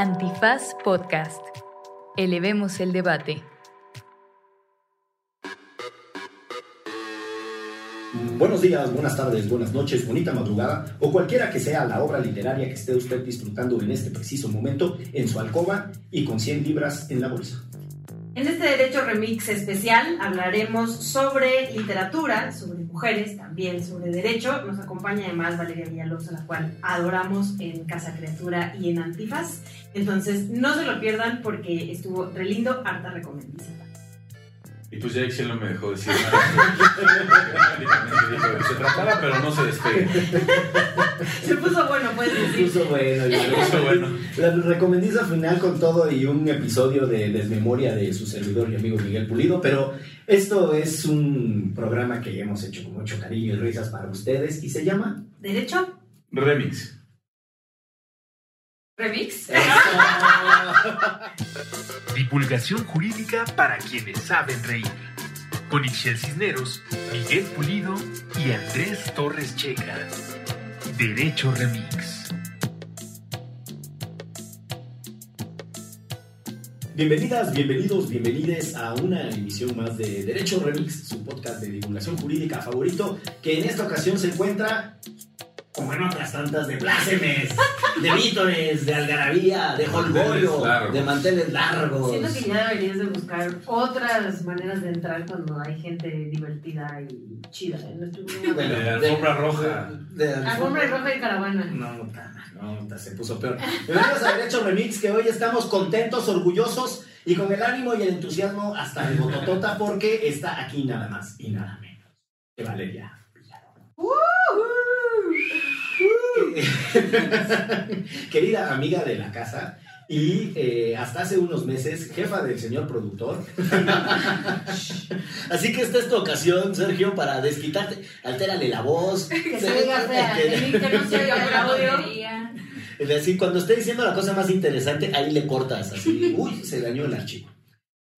Antifaz Podcast. Elevemos el debate. Buenos días, buenas tardes, buenas noches, bonita madrugada o cualquiera que sea la obra literaria que esté usted disfrutando en este preciso momento en su alcoba y con 100 libras en la bolsa. En este Derecho Remix especial hablaremos sobre literatura, sobre mujeres, también sobre derecho. Nos acompaña además Valeria Villalobos, a la cual adoramos en Casa Criatura y en Antifaz. Entonces, no se lo pierdan porque estuvo re lindo, harta recomendación. Y pues ya Excel no me dejó decir nada. dijo, se trataba, pero no se despegue. Se puso bueno, puedes Se decir. puso bueno, ya. Se puso bueno. La recomendiza final con todo y un episodio de desmemoria de su servidor y amigo Miguel Pulido, pero esto es un programa que hemos hecho con mucho cariño y risas para ustedes y se llama... ¿Derecho? Remix. ¿Remix? Divulgación jurídica para quienes saben reír. Con Ixel Cisneros, Miguel Pulido y Andrés Torres Checa. Derecho Remix. Bienvenidas, bienvenidos, bienvenides a una emisión más de Derecho Remix, su podcast de divulgación jurídica favorito, que en esta ocasión se encuentra, como en otras tantas, de plácemes, de vítores, de algarabía, de holgorio, de manteles largos. Siento que ya deberías de buscar otras maneras de entrar cuando hay gente divertida y chida. en nuestro programa. De alfombra roja. De Alfombra roja y caravana. No, no, ta- se puso peor. Bienvenidos a Derecho Remix, que hoy estamos contentos, orgullosos y con el ánimo y el entusiasmo hasta el bototota porque está aquí nada más y nada menos que Valeria. Querida amiga de la casa y eh, hasta hace unos meses jefa del señor productor. Así que esta es tu ocasión, Sergio, para desquitarte. Altérale la voz. Que se oiga fea, que que no se oiga el audio. Es decir, cuando esté diciendo la cosa más interesante, ahí le cortas, así, uy, se dañó el archivo.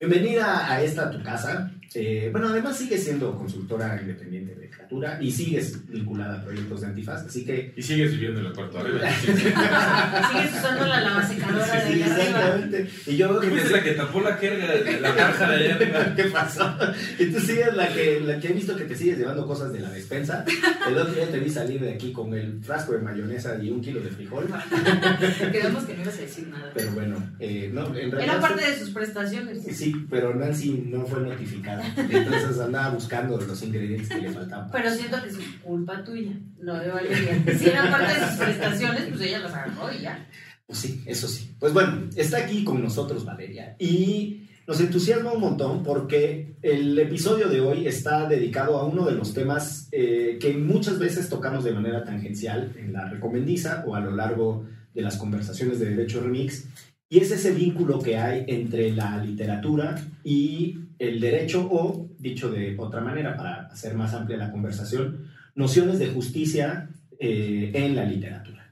Bienvenida a esta tu casa. Eh, bueno, además sigues siendo consultora independiente de literatura y sigues vinculada a proyectos de antifaz, así que... Y sigues viviendo en el cuarto arriba. Sigues usando la lavasecadora de Sí, arriba. exactamente. Y yo que ¿Quién te- es la que tapó la jerga de la caja de allá arriba? ¿Qué pasó? Y tú sigues la que, la que he visto que te sigues llevando cosas de la despensa. El otro día te vi salir de aquí con el frasco de mayonesa y un kilo de frijol. Quedamos que no ibas a decir nada. Pero bueno, eh, no, en realidad... Era parte de sus prestaciones. Sí, pero Nancy no fue notificada. Entonces andaba buscando los ingredientes que le faltaban. Pero siento que es culpa tuya, no de Valeria. Si era parte de sus prestaciones, pues ella las agarró y ya. Pues sí, eso sí. Pues bueno, está aquí con nosotros Valeria. Y nos entusiasma un montón porque el episodio de hoy está dedicado a uno de los temas eh, que muchas veces tocamos de manera tangencial en la recomendiza o a lo largo de las conversaciones de Derecho Remix. Y es ese vínculo que hay entre la literatura y el derecho o, dicho de otra manera, para hacer más amplia la conversación, nociones de justicia eh, en la literatura.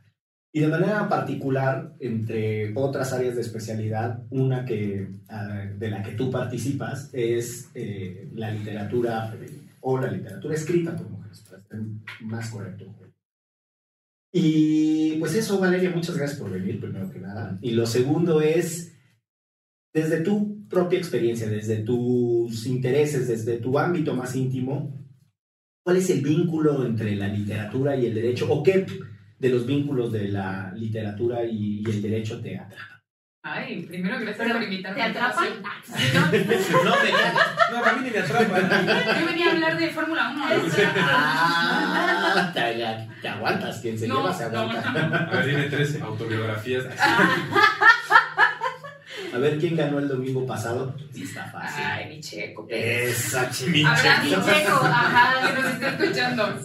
Y de manera particular, entre otras áreas de especialidad, una que, ah, de la que tú participas es eh, la literatura femenina o la literatura escrita por mujeres, para ser más correcto. Y pues eso, Valeria, muchas gracias por venir, primero que nada. Y lo segundo es, desde tu propia experiencia, desde tus intereses, desde tu ámbito más íntimo, ¿cuál es el vínculo entre la literatura y el derecho? ¿O qué de los vínculos de la literatura y, y el derecho te atrapa? Ay, primero gracias Pero, por invitarme. ¿Te atrapan? No, me No, a mí ni me atrapa. Yo venía a hablar de Fórmula 1. Ah, te, te aguantas, quien se No, lleva se no, aguanta. no. A ver, dime tres autobiografías. A ver quién ganó el domingo pasado. Sí, está fácil. Ay, mi checo. Esa Mi Abrazo Checo. a Checo, ajá, que nos está escuchando.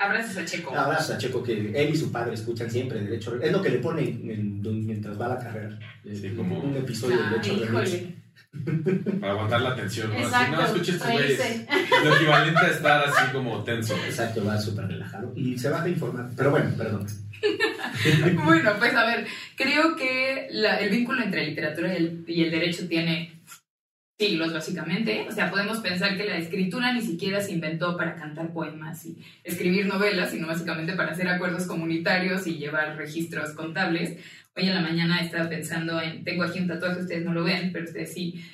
Abrazos a Checo. Abrazo a Checo, que él y su padre escuchan siempre Derecho Es lo que le ponen en- en- mientras va a la carrera. Sí, como- un episodio de Ay, Derecho Remix. Para aguantar la tensión. ¿no? Así, Exacto, no, güeyes. reírse. Lo equivalente a estar así como tenso. Exacto, va súper relajado. Y se va a informar. Pero bueno, perdón. Bueno, pues a ver, creo que el vínculo entre literatura y el, y el derecho tiene siglos, básicamente. O sea, podemos pensar que la escritura ni siquiera se inventó para cantar poemas y escribir novelas, sino básicamente para hacer acuerdos comunitarios y llevar registros contables. Hoy en la mañana estaba pensando en, tengo aquí un tatuaje, ustedes no lo ven, pero ustedes sí,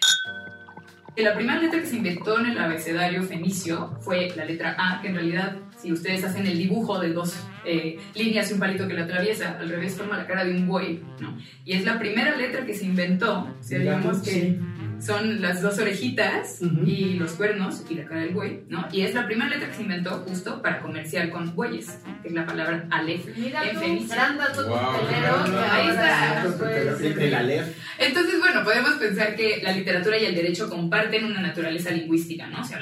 la primera letra que se inventó en el abecedario fenicio fue la letra A, que en realidad, si ustedes hacen el dibujo de dos eh, líneas y un palito que la atraviesa, al revés forma la cara de un buey, ¿no? Y es la primera letra que se inventó, digamos que Sí. Son las dos orejitas y los cuernos y la cara del buey, ¿no? Y es la primera letra que se inventó justo para comerciar con bueyes, que es la palabra Aleph. Mira En tú, fenicio. gran dato Wow. Ahí está. De la LEF. Entonces, bueno, podemos pensar que la literatura y el derecho comparten una naturaleza lingüística, ¿no? O sea,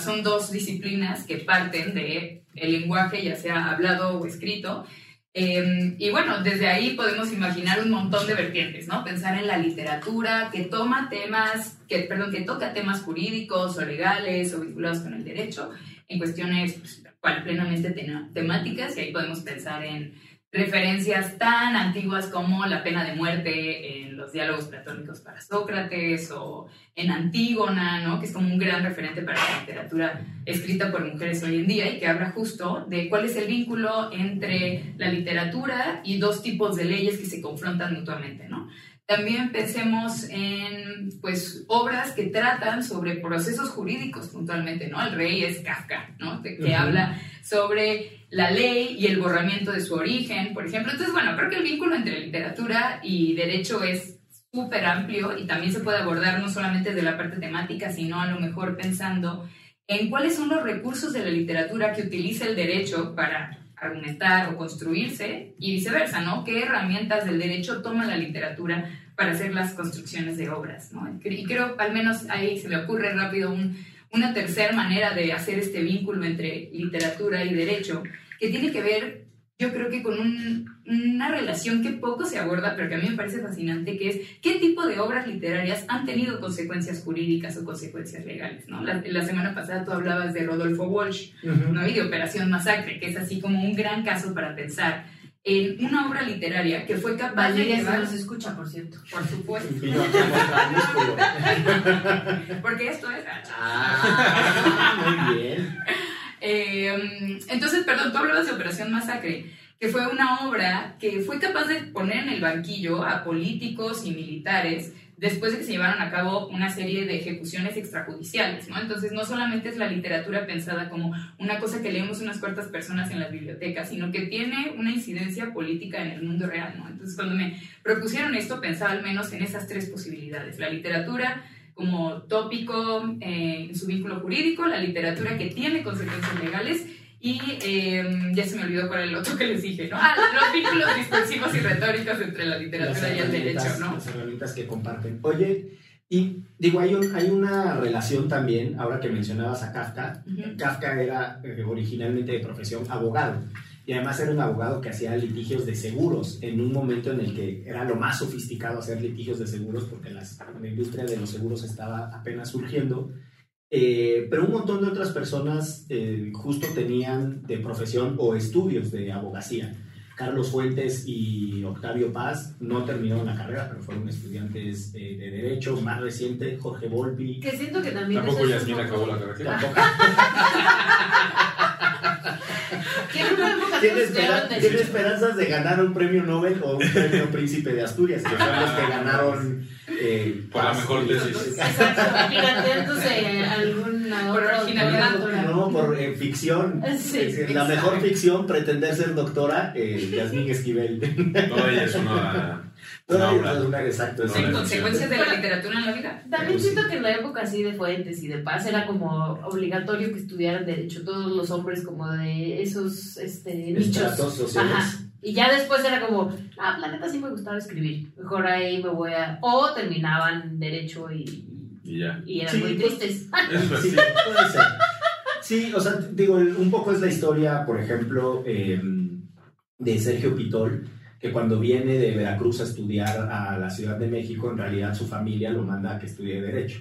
son dos disciplinas que parten de el lenguaje, ya sea hablado o escrito. Eh, y bueno, desde ahí podemos imaginar un montón de vertientes, ¿no? Pensar en la literatura que toma temas, que, perdón, que toca temas jurídicos o legales o vinculados con el derecho en cuestiones pues, plenamente temáticas y ahí podemos pensar en referencias tan antiguas como la pena de muerte en los diálogos platónicos para Sócrates o en Antígona, ¿no? que es como un gran referente para la literatura escrita por mujeres hoy en día y que habla justo de cuál es el vínculo entre la literatura y dos tipos de leyes que se confrontan mutuamente. ¿no? También pensemos en pues, obras que tratan sobre procesos jurídicos puntualmente, ¿no? El rey es Kafka, ¿no? Que Ujú. habla sobre la ley y el borramiento de su origen, por ejemplo. Entonces, bueno, creo que el vínculo entre literatura y derecho es súper amplio y también se puede abordar no solamente desde la parte temática, sino a lo mejor pensando en cuáles son los recursos de la literatura que utiliza el derecho para argumentar o construirse y viceversa, ¿no? ¿Qué herramientas del derecho toma la literatura para hacer las construcciones de obras, ¿no? Y creo, al menos ahí se me ocurre rápido un- una tercera manera de hacer este vínculo entre literatura y derecho, que tiene que ver, yo creo que con un- una relación que poco se aborda, pero que a mí me parece fascinante, que es qué tipo de obras literarias han tenido consecuencias jurídicas o consecuencias legales, ¿no? La, la semana pasada tú hablabas de Rodolfo Walsh, ¿no? y de Operación Masacre, que es así como un gran caso para pensar en una obra literaria que fue capaz de Valeria se llevar, nos escucha, por cierto. por supuesto, porque esto es... Ah, muy bien. Eh, entonces, perdón, tú hablabas de Operación Masacre, que fue una obra que fue capaz de poner en el banquillo a políticos y militares después de que se llevaron a cabo una serie de ejecuciones extrajudiciales, ¿no? Entonces, no solamente es la literatura pensada como una cosa que leemos unas cuantas personas en las bibliotecas, sino que tiene una incidencia política en el mundo real, ¿no? Entonces, cuando me propusieron esto, pensaba al menos en esas tres posibilidades. La literatura como tópico eh, en su vínculo jurídico, la literatura que tiene consecuencias legales y eh, ya se me olvidó cuál era el otro que les dije, ¿no? Ah, los vínculos discursivos y retóricos entre la literatura y el derecho, ¿no? Las herramientas que comparten. Oye, y digo, hay, un- hay una relación también, ahora que mencionabas a Kafka. Ujú. Kafka era eh, originalmente de profesión abogado. Y además era un abogado que hacía litigios de seguros en un momento en el que era lo más sofisticado hacer litigios de seguros porque las- la industria de los seguros estaba apenas surgiendo. Eh, pero un montón de otras personas eh, justo tenían de profesión o estudios de abogacía. Carlos Fuentes y Octavio Paz no terminaron la carrera, pero fueron estudiantes eh, de Derecho. Más reciente, Jorge Volpi. Que siento que también Tampoco Yasmín acabó la carrera. Tampoco. ¿Tiene, esperanzas de ganar un premio Nobel o un premio Príncipe de Asturias, que son los que ganaron eh, Por la Paz mejor y- tesis. Exacto, pirateándose Por originalidad. No, por eh, ficción. Sí, Es decir, la mejor ficción, pretender ser doctora, eh, Yasmín Esquivel. Toda ella es una. Toda una ella es una- exacto. No, consecuencias de la literatura en la vida. También siento que en la época así de Fuentes y de Paz era como obligatorio que estudiaran derecho todos los hombres como de esos este, nichos. Sociales. Ajá. Y ya después era como, ah, la neta sí me gustaba escribir. Mejor ahí me voy a... O terminaban derecho y, Y ya. y eran Sí, muy pues- tristes. Eso Sí, puede ser. Sí, o sea, digo, un poco es la historia, por ejemplo, eh, de Sergio Pitol, que cuando viene de Veracruz a estudiar a la Ciudad de México, en realidad su familia lo manda a que estudie Derecho.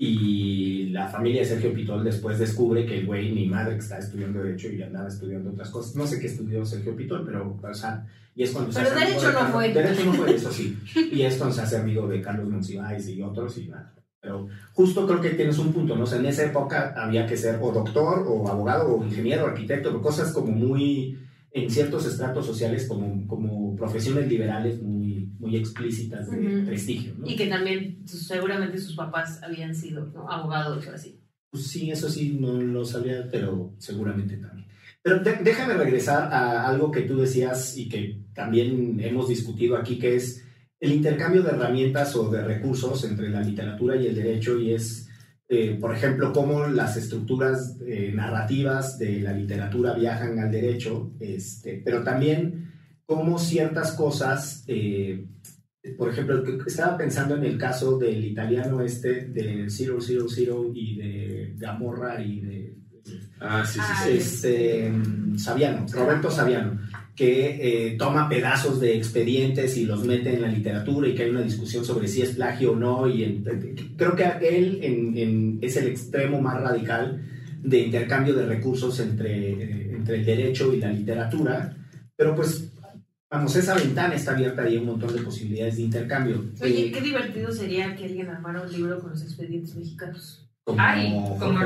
Y la familia de Sergio Pitol después descubre que el güey ni madre que está estudiando Derecho y andaba estudiando otras cosas. No sé qué estudió Sergio Pitol, pero, o sea, y es cuando se Pero amigo Derecho de no Carlos- fue. Derecho no fue, eso sí. Y es cuando se hace amigo de Carlos Monsiváis y otros y nada. Pero justo creo que tienes un punto, ¿no? O sea, en esa época había que ser o doctor, o abogado, o ingeniero, o arquitecto, cosas como muy, en ciertos estratos sociales, como, como profesiones liberales muy, muy explícitas de prestigio, ¿no? Y que también sus- seguramente sus papás habían sido ¿no? abogados o así. Pues sí, eso sí, no lo sabía, pero seguramente también. Pero de- déjame regresar a algo que tú decías y que también hemos discutido aquí, que es el intercambio de herramientas o de recursos entre la literatura y el derecho, y es, eh, por ejemplo, cómo las estructuras eh, narrativas de la literatura viajan al derecho, este, pero también cómo ciertas cosas, eh, por ejemplo, estaba pensando en el caso del italiano este de Zero Zero Zero y de Gamorra y de Ah, sí, sí, sí. este Saviano, Roberto Saviano, que eh, toma pedazos de expedientes y los mete en la literatura y que hay una discusión sobre si es plagio o no. Y en- creo que él en- en- es el extremo más radical de intercambio de recursos entre, eh, entre el derecho y la literatura, pero pues vamos, esa ventana está abierta y hay un montón de posibilidades de intercambio. Oye, Eh, qué divertido sería que alguien armara un libro con los expedientes mexicanos. Como Ay, como,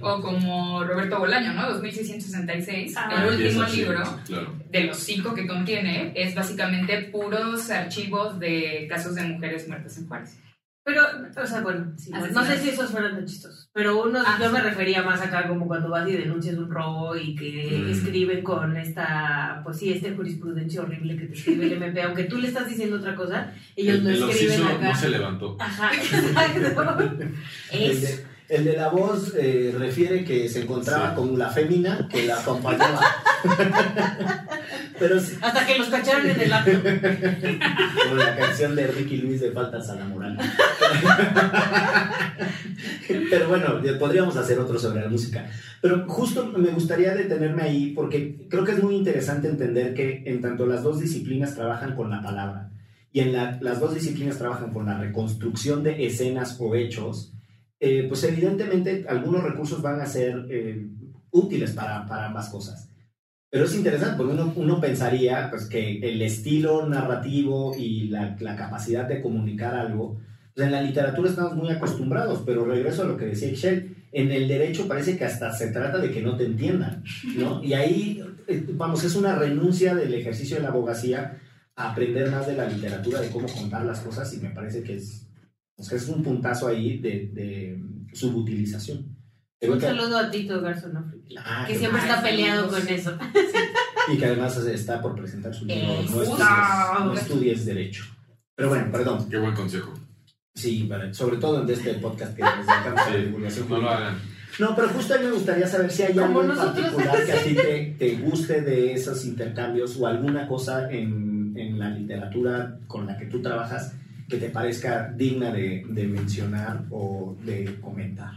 o como Roberto Bolaño, ¿no? 2666. Ah, el último libro Claro. de los cinco que contiene es básicamente puros archivos de casos de mujeres muertas en Juárez. Pero, o sea, bueno, sí, no, sé si esos fueron tan chistosos. Pero uno, Ah, yo sí. me refería más acá como cuando vas y denuncias un robo y que Mm. escriben con esta, pues sí, este jurisprudencia horrible que te escribe el MP. Aunque tú le estás diciendo otra cosa, ellos El, lo el escriben acá. no se levantó. Ajá, exacto. Es. El de la voz eh, refiere que se encontraba Sí. con la fémina que la acompañaba. Pero sí, Hasta que los cacharon en el acto. como la canción de Ricky Luis de Faltas a la Moral. Pero bueno, podríamos hacer otro sobre la música. Pero justo me gustaría detenerme ahí porque creo que es muy interesante entender que en tanto las dos disciplinas trabajan con la palabra y en la- las dos disciplinas trabajan con la reconstrucción de escenas o hechos, eh, pues evidentemente algunos recursos van a ser eh, útiles para, para ambas cosas. Pero es interesante, porque uno, uno pensaría pues, que el estilo narrativo y la, la capacidad de comunicar algo, pues en la literatura estamos muy acostumbrados, pero regreso a lo que decía Excel, en el derecho parece que hasta se trata de que no te entiendan, ¿no? Y ahí, eh, vamos, es una renuncia del ejercicio de la abogacía a aprender más de la literatura, de cómo contar las cosas, y me parece que es, pues, es un puntazo ahí de, de subutilización. Un saludo a Tito Garzón, Ah, que siempre está peleado con eso. Y que además está por presentar su libro. Eso. No estudies, no estudies Derecho. Pero bueno, perdón. Qué buen consejo. Sí, para- sobre todo en este podcast que dedicamos a la divulgación. No lo hagan. No, pero justo a mí me gustaría saber si hay algo en particular que a ti te, te guste de esos intercambios o alguna cosa en, en la literatura con la que tú trabajas que te parezca digna de, de mencionar o de comentar.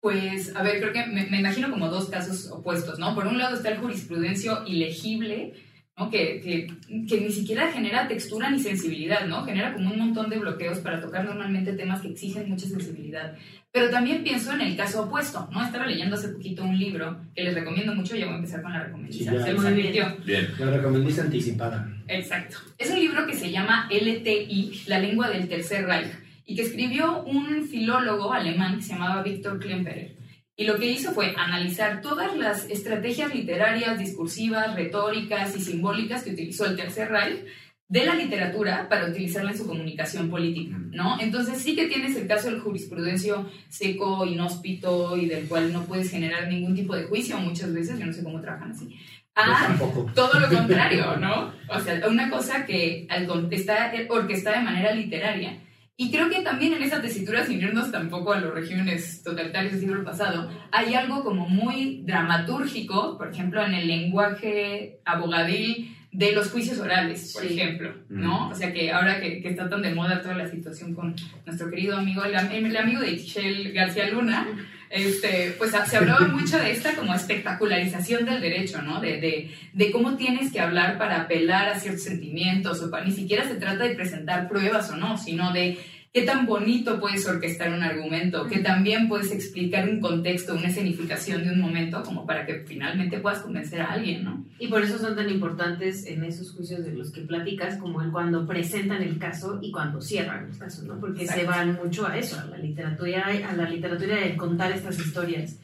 Pues, a ver, creo que me, me imagino como dos casos opuestos, ¿no? Por un lado está el jurisprudencio ilegible, ¿no? Que, que, que ni siquiera genera textura ni sensibilidad, ¿no? Genera como un montón de bloqueos para tocar normalmente temas que exigen mucha sensibilidad. Pero también pienso en el caso opuesto, ¿no? Estaba leyendo hace poquito un libro que les recomiendo mucho, ya voy a empezar con la recomendación. Sí, ya. se los advirtió. Bien. La recomendiste anticipada. Exacto. Es un libro que se llama LTI, La lengua del Tercer Reich, y que escribió un filólogo alemán que se llamaba Viktor Klemperer. Y lo que hizo fue analizar todas las estrategias literarias, discursivas, retóricas y simbólicas que utilizó el Tercer Reich de la literatura para utilizarla en su comunicación política, ¿no? Entonces sí que tienes el caso del jurisprudencio seco, inhóspito y del cual no puedes generar ningún tipo de juicio muchas veces, yo no sé cómo trabajan así. Yo Ah, todo lo contrario, ¿no? O sea, una cosa que al está orquestada de manera literaria. Y creo que también en esa tesitura, sin irnos tampoco a los regímenes totalitarios del siglo pasado, hay algo como muy dramatúrgico, por ejemplo, en el lenguaje abogadil de los juicios orales, por Sí. ejemplo, ¿no? O sea, que ahora que, que está tan de moda toda la situación con nuestro querido amigo, el, el amigo de Michelle García Luna, este, pues se hablaba mucho de esta como espectacularización del derecho, ¿no? De, de, de cómo tienes que hablar para apelar a ciertos sentimientos, o pa- ni siquiera se trata de presentar pruebas o no, sino de qué tan bonito puedes orquestar un argumento, que también puedes explicar un contexto, una escenificación de un momento, como para que finalmente puedas convencer a alguien, ¿no? Y por eso son tan importantes en esos juicios de los que platicas, como el cuando presentan el caso y cuando cierran el caso, ¿no? Porque se van mucho a eso, a la literatura, a la literatura de contar estas historias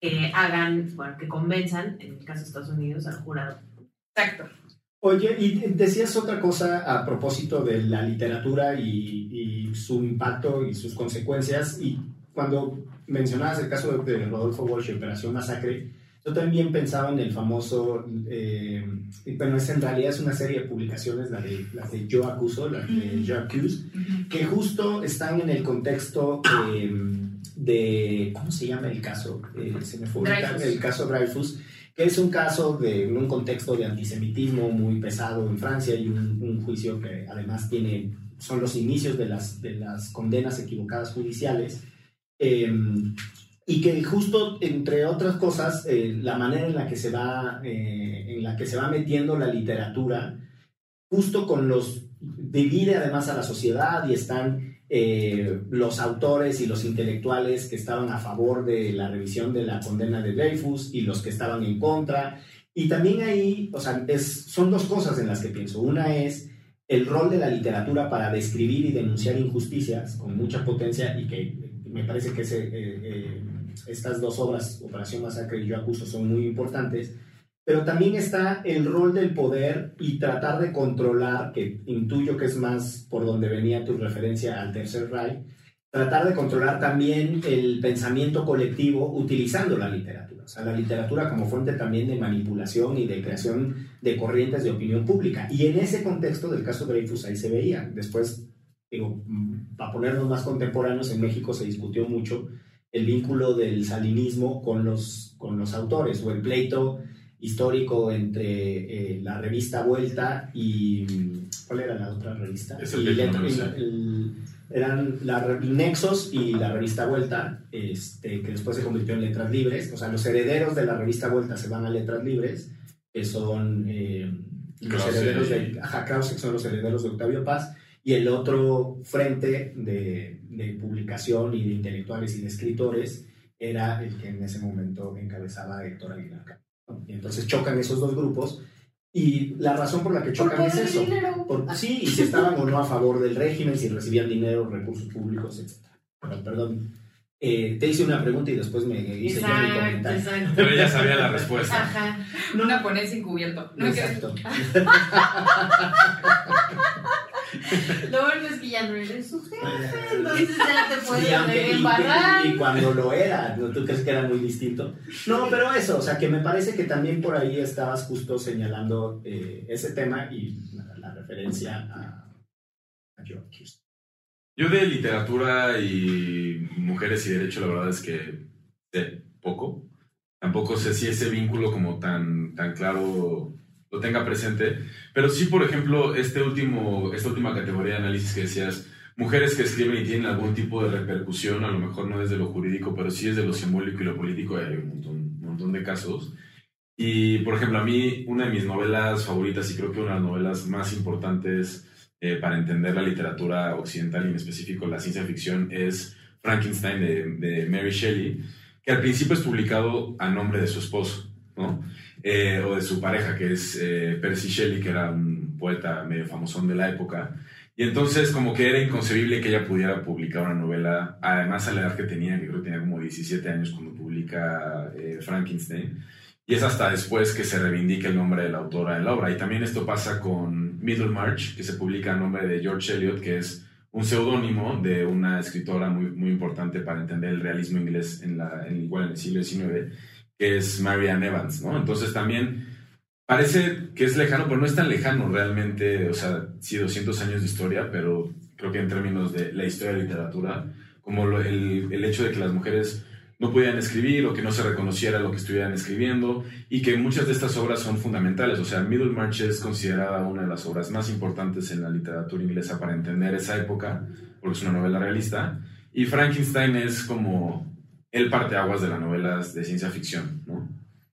que hagan, bueno, que convenzan, en el caso de Estados Unidos, al jurado. Exacto. Oye, y decías otra cosa a propósito de la literatura y, y su impacto y sus consecuencias. Y cuando mencionabas el caso de, de Rodolfo Walsh y Operación Masacre, yo también pensaba en el famoso, eh, bueno, es en realidad es una serie de publicaciones, la de, las de Yo Acuso, las de. Yo Accuse, que justo están en el contexto eh, de, ¿cómo se llama el caso? Eh, se me fue el caso Dreyfus, que es un caso de un contexto de antisemitismo muy pesado en Francia y un, un juicio que además tiene, son los inicios de las, de las condenas equivocadas judiciales. eh, y que justo, entre otras cosas, eh, la manera en la que se va, eh, en la que se va metiendo la literatura, justo con los divide además a la sociedad y están eh, los autores y los intelectuales que estaban a favor de la revisión de la condena de Dreyfus y los que estaban en contra. Y también ahí, o sea, es, son dos cosas en las que pienso. Una es el rol de la literatura para describir y denunciar injusticias con mucha potencia y que me parece que ese, eh, eh, estas dos obras, Operación Masacre y Yo Acuso, son muy importantes. Pero también está el rol del poder y tratar de controlar, que intuyo que es más por donde venía tu referencia al Tercer Reich, tratar de controlar también el pensamiento colectivo utilizando la literatura. O sea, la literatura como fuente también de manipulación y de creación de corrientes de opinión pública. Y en ese contexto del caso Dreyfus ahí se veía. Después, digo, mm, para ponernos más contemporáneos, en México se discutió mucho el vínculo del salinismo con los, con los autores o el pleito histórico entre eh, la revista Vuelta y ¿cuál era la otra revista? Es el Y el- eran la Nexos y la revista Vuelta, este, que después se convirtió en Letras Libres. O sea, los herederos de la revista Vuelta se van a Letras Libres, que son eh, los Krause. herederos de ajá, Krause, que son los herederos de Octavio Paz, y el otro frente de, de publicación y de intelectuales y de escritores era el que en ese momento encabezaba Héctor Aguilar. Y entonces chocan esos dos grupos y la razón por la que chocan es eso. Por- sí, y si estaban o no a favor del régimen, si recibían dinero, recursos públicos, etc. Pero, perdón, eh, te hice una pregunta y después me hice yo mi Exacto, comentario. exacto. Pero ella sabía la respuesta. Ajá. Una ponencia encubierto. No, que- Exacto. Lo bueno es que ya no eres su jefe, entonces ya te puedes Y, aunque- y- embarrar. y- y cuando lo era, ¿no? ¿tú crees que era muy distinto? No, pero eso, o sea, que me parece que también por ahí estabas justo señalando eh, ese tema y la, la referencia a, a Accuse. Yo de literatura y mujeres y derecho, la verdad es que sé poco. Tampoco sé si ese vínculo como tan, tan claro lo tenga presente. Pero sí, por ejemplo, este último, esta última categoría de análisis que decías, mujeres que escriben y tienen algún tipo de repercusión, a lo mejor no desde lo jurídico, pero sí desde lo simbólico y lo político, hay un montón, de casos. Y, por ejemplo, a mí, una de mis novelas favoritas, y creo que una de las novelas más importantes eh, para entender la literatura occidental y en específico la ciencia ficción, es Frankenstein de, de Mary Shelley, que al principio es publicado a nombre de su esposo, ¿no? Eh, o de su pareja, que es eh, Percy Shelley, que era un poeta medio famosón de la época. Y entonces como que era inconcebible que ella pudiera publicar una novela, además a la edad que tenía, que creo que tenía como 17 años cuando publica eh, Frankenstein. Y es hasta después que se reivindica el nombre de la autora en la obra. Y también esto pasa con Middlemarch, que se publica a nombre de George Eliot, que es un seudónimo de una escritora muy, muy importante para entender el realismo inglés en la, en, igual en el siglo XIX, que es Marianne Evans, ¿no? Entonces también parece que es lejano, pero no es tan lejano realmente, o sea, sí, 200 años de historia, pero creo que en términos de la historia de literatura, como lo- el, el hecho de que las mujeres no podían escribir o que no se reconociera lo que estuvieran escribiendo y que muchas de estas obras son fundamentales. O sea, Middlemarch es considerada una de las obras más importantes en la literatura inglesa para entender esa época, porque es una novela realista. Y Frankenstein es como el parteaguas de las novelas de ciencia ficción, ¿no?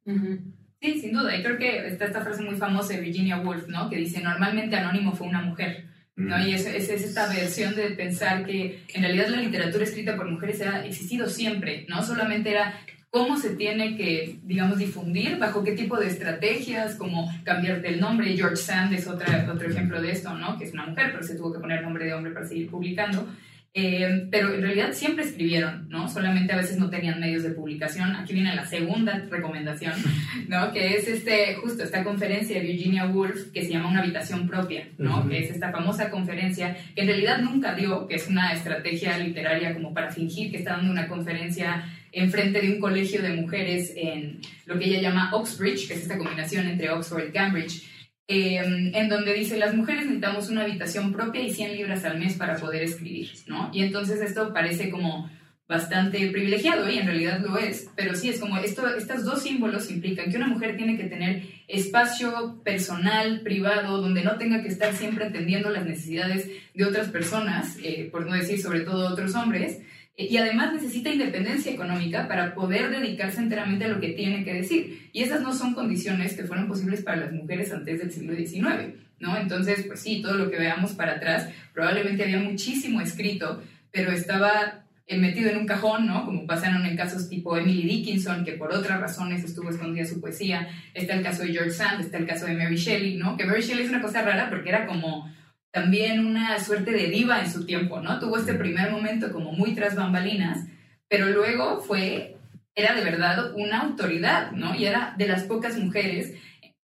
Ujú. Sí, sin duda. Y creo que está esta frase muy famosa de Virginia Woolf, ¿no? Que dice, normalmente Anónimo fue una mujer. ¿no? Mm. Y es, es, es esta versión de pensar que en realidad la literatura escrita por mujeres ha existido siempre, ¿no? Solamente era cómo se tiene que, digamos, difundir, bajo qué tipo de estrategias, como cambiarte el nombre. George Sand es otra, otro ejemplo de esto, ¿no? Que es una mujer, pero se tuvo que poner nombre de hombre para seguir publicando. Eh, pero en realidad siempre escribieron, ¿no? Solamente a veces no tenían medios de publicación. Aquí viene la segunda recomendación, ¿no? Que es este, justo esta conferencia de Virginia Woolf que se llama Una habitación propia, ¿no? Que es esta famosa conferencia que en realidad nunca dio, que es una estrategia literaria como para fingir que está dando una conferencia enfrente de un colegio de mujeres en lo que ella llama Oxbridge, que es esta combinación entre Oxford y Cambridge, eh, en donde dice, las mujeres necesitamos una habitación propia y 100 libras al mes para poder escribir, ¿no? Y entonces esto parece como bastante privilegiado y en realidad lo es, pero sí es como esto, estos dos símbolos implican que una mujer tiene que tener espacio personal, privado, donde no tenga que estar siempre atendiendo las necesidades de otras personas, eh, por no decir sobre todo otros hombres, y además necesita independencia económica para poder dedicarse enteramente a lo que tiene que decir. Y esas no son condiciones que fueron posibles para las mujeres antes del siglo XIX, ¿no? Entonces, pues sí, todo lo que veamos para atrás, probablemente había muchísimo escrito, pero estaba eh, metido en un cajón, ¿no? Como pasaron en casos tipo Emily Dickinson, que por otras razones estuvo escondida su poesía. Está el caso de George Sand, está el caso de Mary Shelley, ¿no? Que Mary Shelley es una cosa rara porque era como también una suerte de diva en su tiempo, ¿no? Tuvo este primer momento como muy tras bambalinas, pero luego fue, era de verdad una autoridad, ¿no? Y era de las pocas mujeres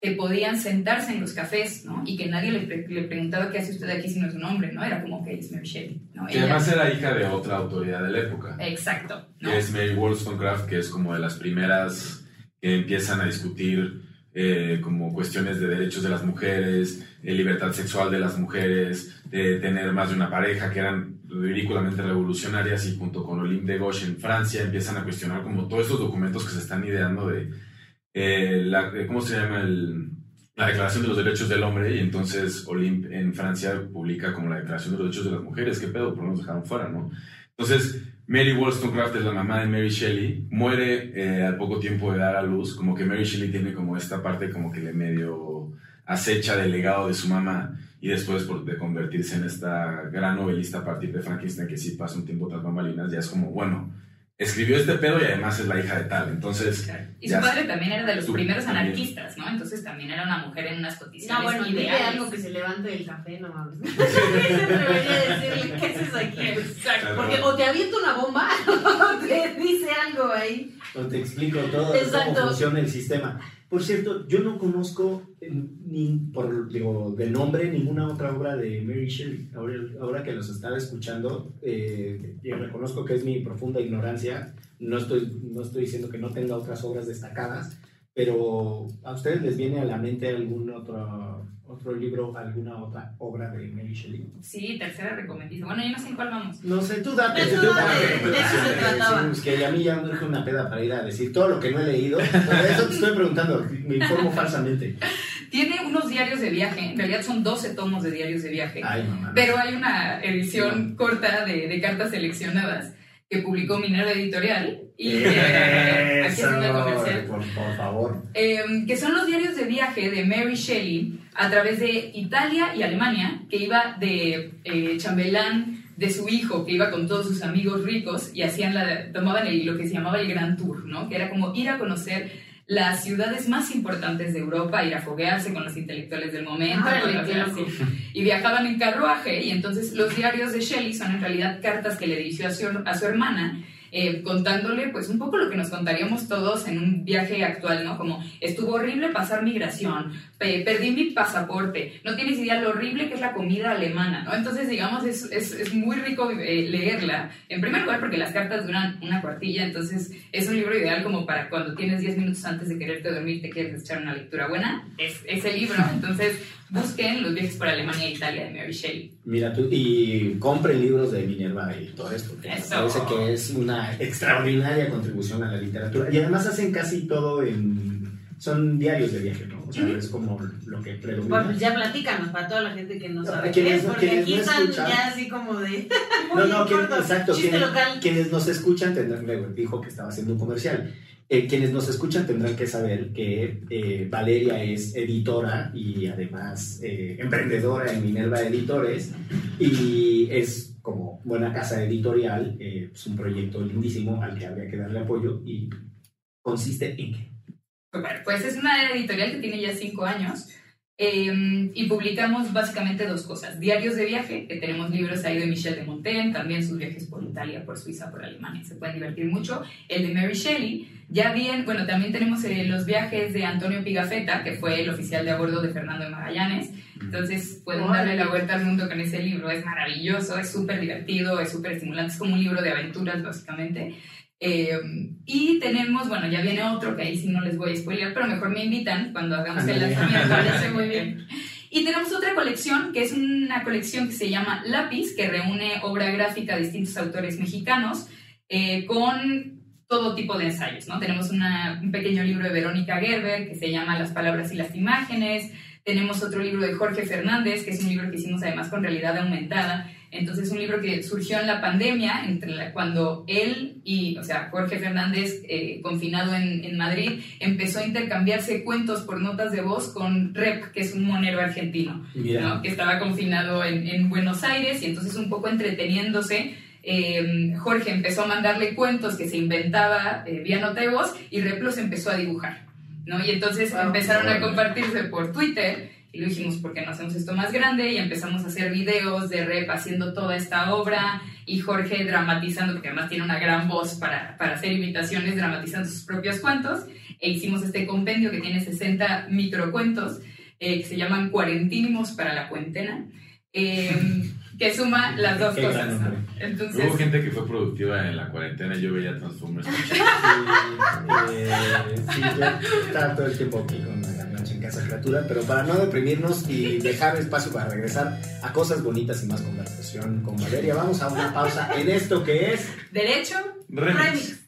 que podían sentarse en los cafés, ¿no? Y que nadie le, pre- le preguntaba qué hace usted aquí si no es un hombre, ¿no? Era como que es Mary Shelley, ¿no? Que Ella- además era hija de otra autoridad de la época. Exacto, ¿no? que es Mary Wollstonecraft, que es como de las primeras que empiezan a discutir eh, como cuestiones de derechos de las mujeres, de libertad sexual de las mujeres, de tener más de una pareja, que eran ridículamente revolucionarias y junto con Olympe de Gauche en Francia empiezan a cuestionar como todos estos documentos que se están ideando de, eh, la, de- ¿cómo se llama? El, la Declaración de los Derechos del Hombre y entonces Olympe en Francia publica como la Declaración de los Derechos de las Mujeres, ¿qué pedo? ¿Por qué nos dejaron fuera, no? Entonces, Mary Wollstonecraft es la mamá de Mary Shelley, muere eh, al poco tiempo de dar a luz, como que Mary Shelley tiene como esta parte como que le medio acecha del legado de su mamá y después por, de convertirse en esta gran novelista a partir de Frankenstein que sí pasa un tiempo tras bambalinas, ya es como, bueno, escribió este pedo y además es la hija de tal, entonces... Y su padre también era de los Su- primeros también. anarquistas, ¿no? Entonces también era una mujer en unas No, condiciones bueno, dile ideales. algo que se levante del café, no mames. Decirle, ¿qué haces aquí? Exacto. Porque o te avienta una bomba o te dice algo ahí. O te explico todo Exacto. cómo funciona el sistema. Por cierto, yo no conozco eh, ni por digo, de nombre ninguna otra obra de Mary Shelley. Ahora, ahora que los estaba escuchando, eh, reconozco que es mi profunda ignorancia. No estoy, no estoy diciendo que no tenga otras obras destacadas, pero ¿a ustedes les viene a la mente algún otro, otro libro, alguna otra obra de Mary Shelley? Sí, tercera recomendación. Bueno, yo no sé en cuál vamos. No sé, tú date. Tú tú date, de eso se trataba. es que a mí ya me urge una peda para ir a decir todo lo que no he leído. Por eso te estoy preguntando, me informo falsamente. Tiene unos diarios de viaje, en realidad son 12 tomos de diarios de viaje, Ay, mamá. pero hay una edición corta de, de cartas seleccionadas que publicó Minerva Editorial y eh, aquí comercial. por, por favor. Eh, que son los diarios de viaje de Mary Shelley a través de Italia y Alemania, que iba de eh, chambelán de su hijo, que iba con todos sus amigos ricos y hacían la, tomaban el- lo que se llamaba el Grand Tour, ¿no? que era como ir a conocer las ciudades más importantes de Europa, ir a foguearse con los intelectuales del momento, y viajaban en carruaje y entonces los diarios de Shelley son en realidad cartas que le dirigió a su, a su hermana eh, contándole pues un poco lo que nos contaríamos todos en un viaje actual, ¿no? Como estuvo horrible pasar migración, pe- perdí mi pasaporte, no tienes idea lo horrible que es la comida alemana, ¿no? Entonces digamos es, es, es muy rico eh, leerla, en primer lugar porque las cartas duran una cuartilla, entonces es un libro ideal como para cuando tienes 10 minutos antes de quererte dormir te quieres echar una lectura buena, es ese libro, entonces busquen Los viajes por Alemania e Italia de Mary Shelley. Mira tú, y compren libros de Minerva porque me Eso. parece que es una extraordinaria contribución a la literatura. Y además hacen casi todo en, son diarios de viaje, ¿no? O sea, es como lo que predomina. Bueno, ya platícanos para toda la gente que no No, sabe quienes qué es, porque quienes aquí no están escuchan. ya así como de... No, no, quien- corto, exacto. Quienes, quienes nos escuchan tendrán, dijo que estaba haciendo un comercial. Eh, quienes nos escuchan tendrán que saber que eh, Valeria es editora y además eh, emprendedora en Minerva Editores y es como buena casa editorial, es un proyecto lindísimo al que habría que darle apoyo y consiste en Bueno, pues es una editorial que tiene ya cinco años eh, y publicamos básicamente dos cosas. Diarios de viaje, que tenemos libros ahí de Michel de Montaigne, también sus viajes por Italia, por Suiza, por Alemania, se pueden divertir mucho. El de Mary Shelley, ya bien, bueno, también tenemos eh, los viajes de Antonio Pigafetta, que fue el oficial de a bordo de Fernando de Magallanes. Entonces pueden darle la vuelta al mundo con ese libro, es maravilloso, es súper divertido, es súper estimulante, es como un libro de aventuras básicamente. Eh, y tenemos, bueno, ya viene otro que ahí sí no les voy a spoilear, pero mejor me invitan cuando hagamos el lanzamiento, parece muy bien. Y tenemos otra colección, que es una colección que se llama Lápiz, que reúne obra gráfica de distintos autores mexicanos eh, con todo tipo de ensayos, ¿no? Tenemos una- un pequeño libro de Verónica Gerber que se llama Las palabras y las imágenes, tenemos otro libro de Jorge Fernández, que es un libro que hicimos además con realidad aumentada, entonces un libro que surgió en la pandemia, entre la- cuando él y, o sea, Jorge Fernández, eh, confinado en, en Madrid, empezó a intercambiarse cuentos por notas de voz con Rep, que es un monero argentino. que estaba confinado en, en Buenos Aires y entonces un poco entreteniéndose, eh, Jorge empezó a mandarle cuentos que se inventaba eh, vía nota de voz y Rep los empezó a dibujar. ¿no? Y entonces Wow. empezaron a compartirse por Twitter y lo dijimos, ¿por qué no hacemos esto más grande? Y empezamos a hacer videos de Rep haciendo toda esta obra y Jorge dramatizando, porque además tiene una gran voz para, para hacer imitaciones, dramatizando sus propios cuentos. E hicimos este compendio que tiene 60 microcuentos eh, que se llaman Cuarentínimos para la Cuarentena, eh, que suma las dos cosas. ¿no? nombre. Entonces, Hubo gente que fue productiva en la cuarentena. Yo veía Transformers. Sí, eh, sí, yo estaba todo el tiempo aquí con casa criatura, pero para no deprimirnos y dejar espacio para regresar a cosas bonitas y más conversación con Valeria, vamos a una pausa en esto que es derecho, Remix.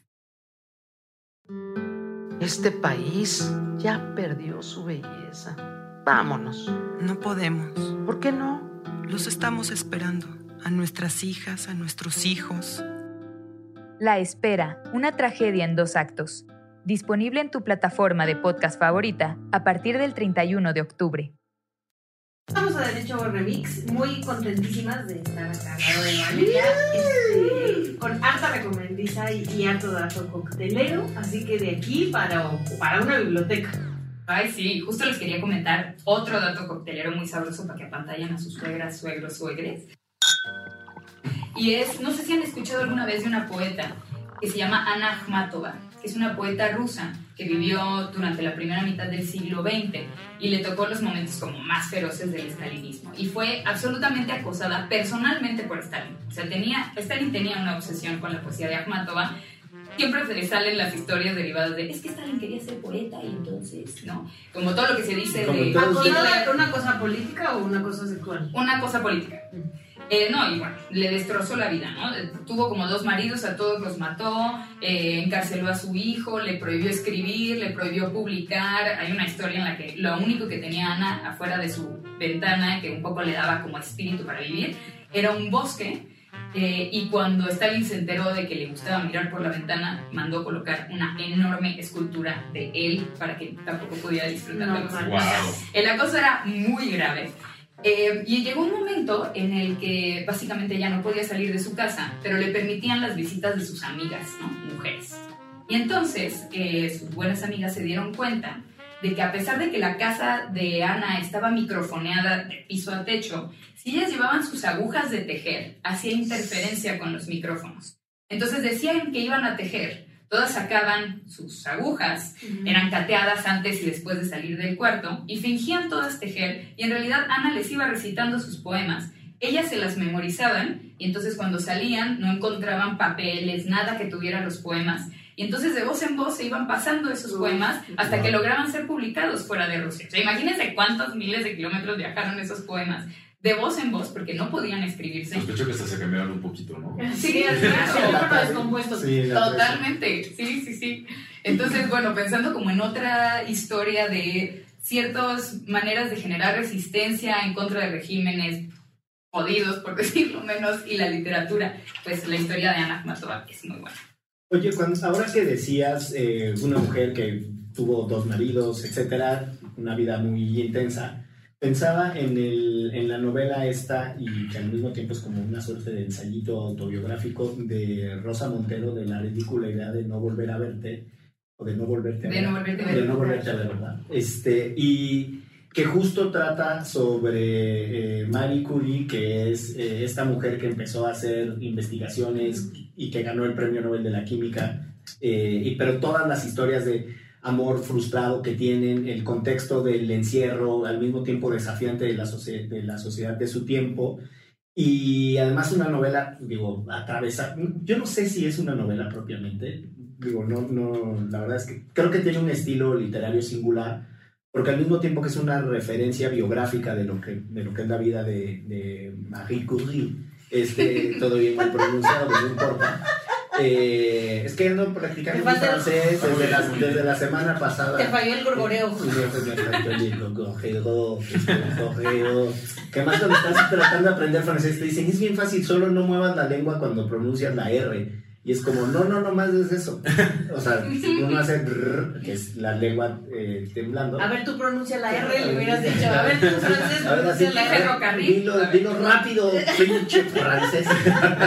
Este país ya perdió su belleza. Vámonos. No podemos. ¿Por qué no? Los estamos esperando. A nuestras hijas, a nuestros hijos. La Espera, una tragedia en dos actos. Disponible en tu plataforma de podcast favorita a partir del 31 de octubre. Estamos a Derecho Remix, muy contentísimas de estar acá al de Valeria, este, con harta recomendiza y, y harto dato coctelero, así que de aquí para, para una biblioteca. Ay, sí, justo les quería comentar otro dato coctelero muy sabroso para que apantallen a sus suegras, suegros, suegres. Y es, no sé si han escuchado alguna vez de una poeta que se llama Ana Akhmatova, que es una poeta rusa que vivió durante la primera mitad del siglo XX y le tocó los momentos como más feroces del estalinismo. Y fue absolutamente acosada personalmente por Stalin. O sea, tenía, Stalin tenía una obsesión con la poesía de Akhmatova siempre se le salen las historias derivadas de es que Stalin quería ser poeta y entonces, ¿no? Como todo lo que se dice de ¿Acosada una cosa política o una cosa sexual? una cosa política. Eh, no, y bueno, le destrozó la vida, ¿no? Tuvo como dos maridos, a todos los mató, eh, encarceló a su hijo, le prohibió escribir, le prohibió publicar. Hay una historia en la que lo único que tenía Ana afuera de su ventana, que un poco le daba como espíritu para vivir, era un bosque. eh, y cuando Stalin se enteró de que le gustaba mirar por la ventana, mandó colocar una enorme escultura de él para que tampoco pudiera disfrutar No, de los. Wow. el acoso era muy grave. Eh, y llegó un momento en el que básicamente ya no podía salir de su casa, pero le permitían las visitas de sus amigas. Mujeres. Y entonces eh, sus buenas amigas se dieron cuenta de que a pesar de que la casa de Ana estaba microfoneada de piso a techo, si ellas llevaban sus agujas de tejer, hacía interferencia con los micrófonos. Entonces decían que iban a tejer, todas sacaban sus agujas, eran cateadas antes y después de salir del cuarto y fingían todas tejer y en realidad Ana les iba recitando sus poemas. Ellas se las memorizaban y entonces cuando salían no encontraban papeles, nada que tuviera los poemas. Y entonces de voz en voz se iban pasando esos poemas hasta que lograban ser publicados fuera de Rusia. O sea, imagínense cuántos miles de kilómetros viajaron esos poemas de voz en voz, porque no podían escribirse. Sospecho que hasta se cambiaron un poquito, ¿no? Sí, teléfono descompuesto. Sí, Totalmente, sí, sí, sí. Entonces, bueno, pensando como en otra historia de ciertas maneras de generar resistencia en contra de regímenes jodidos, por decirlo menos, y la literatura, pues la historia de Ana Akhmatova es muy buena. Oye, cuando, ahora que decías eh, una mujer que tuvo dos maridos, etcétera, una vida muy intensa, pensaba en, el, en la novela esta y que al mismo tiempo es como una suerte de ensayito autobiográfico de Rosa Montero de la ridícula idea de no volver a verte o de no volverte a De ver. no volverte a ver. De no volverte a ver, ¿verdad? Este, y que justo trata sobre eh, Marie Curie, que es eh, esta mujer que empezó a hacer investigaciones y que ganó el Premio Nobel de la Química, eh, y, pero todas las historias de amor frustrado que tienen, el contexto del encierro, al mismo tiempo desafiante de la, de la sociedad de su tiempo, y además una novela, digo, atravesa, yo no sé si es una novela propiamente, digo, no, no, la verdad es que creo que tiene un estilo literario singular, porque al mismo tiempo que es una referencia biográfica de lo que, de lo que es la vida de, de Marie Curie, este, todo bien mal pronunciado, no importa. Eh, es que ando practicando mi francés desde la, desde la semana pasada. Te falló el gorgoreo. Sí, me faltó el gorgoreo, gorgoreo. Que más cuando estás tratando de aprender francés te dicen, es bien fácil, solo no muevas la lengua cuando pronuncias la R. Y es como, no, no, no más es eso. O sea, uno hace rrr, que es la lengua eh, temblando. A ver, tú pronuncia la R, le hubieras dicho. A ver, tú francés, pronuncia la ferrocarril. Dilo, dilo rápido, pinche francés.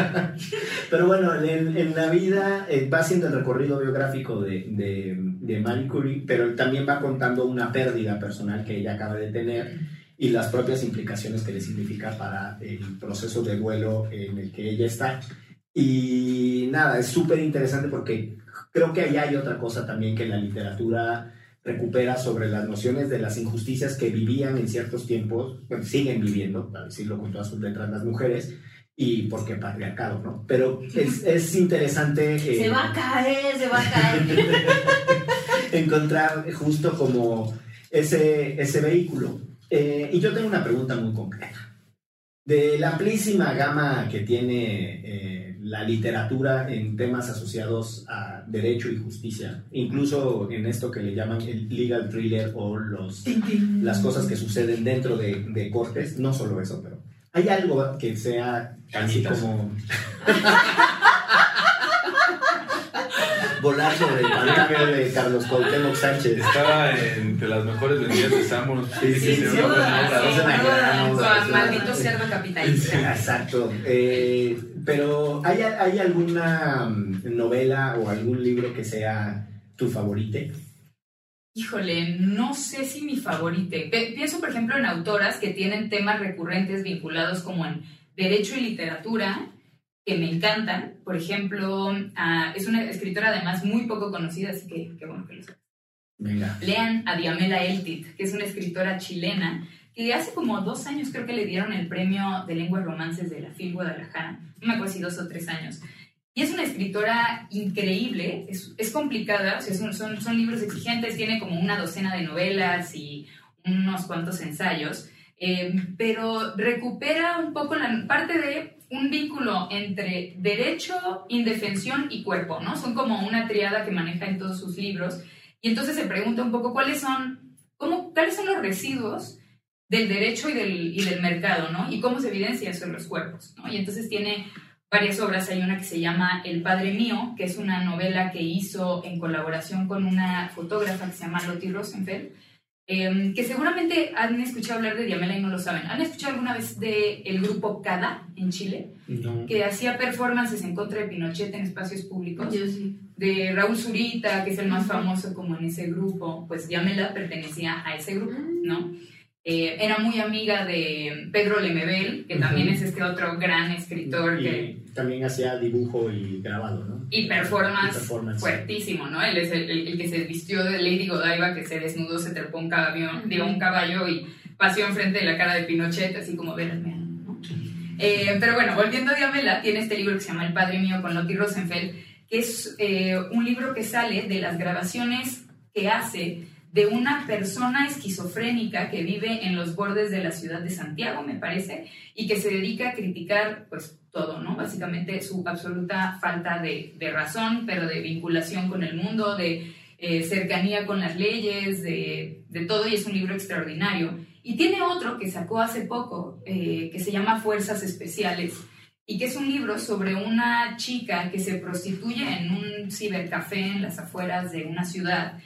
Pero bueno, en, en la vida eh, va haciendo el recorrido biográfico de, de, de Marie Curie, pero también va contando una pérdida personal que ella acaba de tener y las propias implicaciones que le significa para el proceso de duelo en el que ella está. Y nada, es súper interesante porque creo que ahí hay otra cosa también que la literatura recupera sobre las nociones de las injusticias que vivían en ciertos tiempos, bueno, siguen viviendo, para decirlo con todas sus letras, las mujeres, y porque patriarcado, ¿no? Pero es, es interesante... eh, Se va a caer, se va a caer. encontrar justo como ese, ese vehículo. Eh, y yo tengo una pregunta muy concreta. De la amplísima gama que tiene eh, la literatura en temas asociados a derecho y justicia, incluso en esto que le llaman el legal thriller o los, las cosas que suceden dentro de, de cortes, no solo eso, pero hay algo que sea así como... Volar sobre el de Carlos Cuauhtémoc Sánchez. Estaba entre las mejores vendidas de Samus. Sí, sí, sí, maldito cerdo capitalista. Exacto. Eh, pero ¿hay, ¿hay alguna mm, novela o algún libro que sea tu favorito? Híjole, no sé si mi favorite. Pe- pienso, por ejemplo, en autoras que tienen temas recurrentes vinculados como en derecho y literatura, que me encantan. Por ejemplo, ah, es una escritora además muy poco conocida, así que qué bueno que lo. Venga. Lean a Diamela Eltit, que es una escritora chilena, que hace como dos años creo que le dieron el premio de lenguas romances de la FIL Guadalajara, no me acuerdo si dos o tres años. Y es una escritora increíble, es, es complicada, o sea, son, son, son libros exigentes, tiene como una docena de novelas y unos cuantos ensayos, eh, pero recupera un poco la parte de un vínculo entre derecho, indefensión y cuerpo, ¿no? Son como una triada que maneja en todos sus libros. Y entonces se pregunta un poco cuáles son, cómo, cuáles son los residuos del derecho y del, y del mercado, ¿no? Y cómo se evidencia eso en los cuerpos, ¿no? Y entonces tiene varias obras. Hay una que se llama El Padre Mío, que es una novela que hizo en colaboración con una fotógrafa que se llama Lottie Rosenfeld, eh, que seguramente han escuchado hablar de Diamela y no lo saben. ¿Han escuchado alguna vez del el grupo CADA en Chile? No. Que hacía performances en contra de Pinochet en espacios públicos Yo sí. de Raúl Zurita, que es el más famoso como en ese grupo, pues Yamela pertenecía a ese grupo, ¿no? Eh, era muy amiga de Pedro Lemebel, que también Ujú. es este otro gran escritor que, Y también hacía dibujo y grabado, ¿no? y performance, Y performance. fuertísimo, ¿no? Él es el, el- el que se vistió de Lady Godiva, que se desnudó, se trepó un caballo, digo, un caballo y paseó enfrente de la cara de Pinochet, así como, véanme, ¿no? Eh, pero bueno, volviendo a Diamela, tiene este libro que se llama El Padre Mío con Lottie Rosenfeld, que es eh, un libro que sale de las grabaciones que hace de una persona esquizofrénica que vive en los bordes de la ciudad de Santiago, me parece, y que se dedica a criticar pues todo, ¿no? Básicamente su absoluta falta de, de razón, pero de vinculación con el mundo, de eh, cercanía con las leyes, de, de, todo, y es un libro extraordinario. Y tiene otro que sacó hace poco, eh, que se llama Fuerzas Especiales, y que es un libro sobre una chica que se prostituye en un cibercafé en las afueras de una ciudad,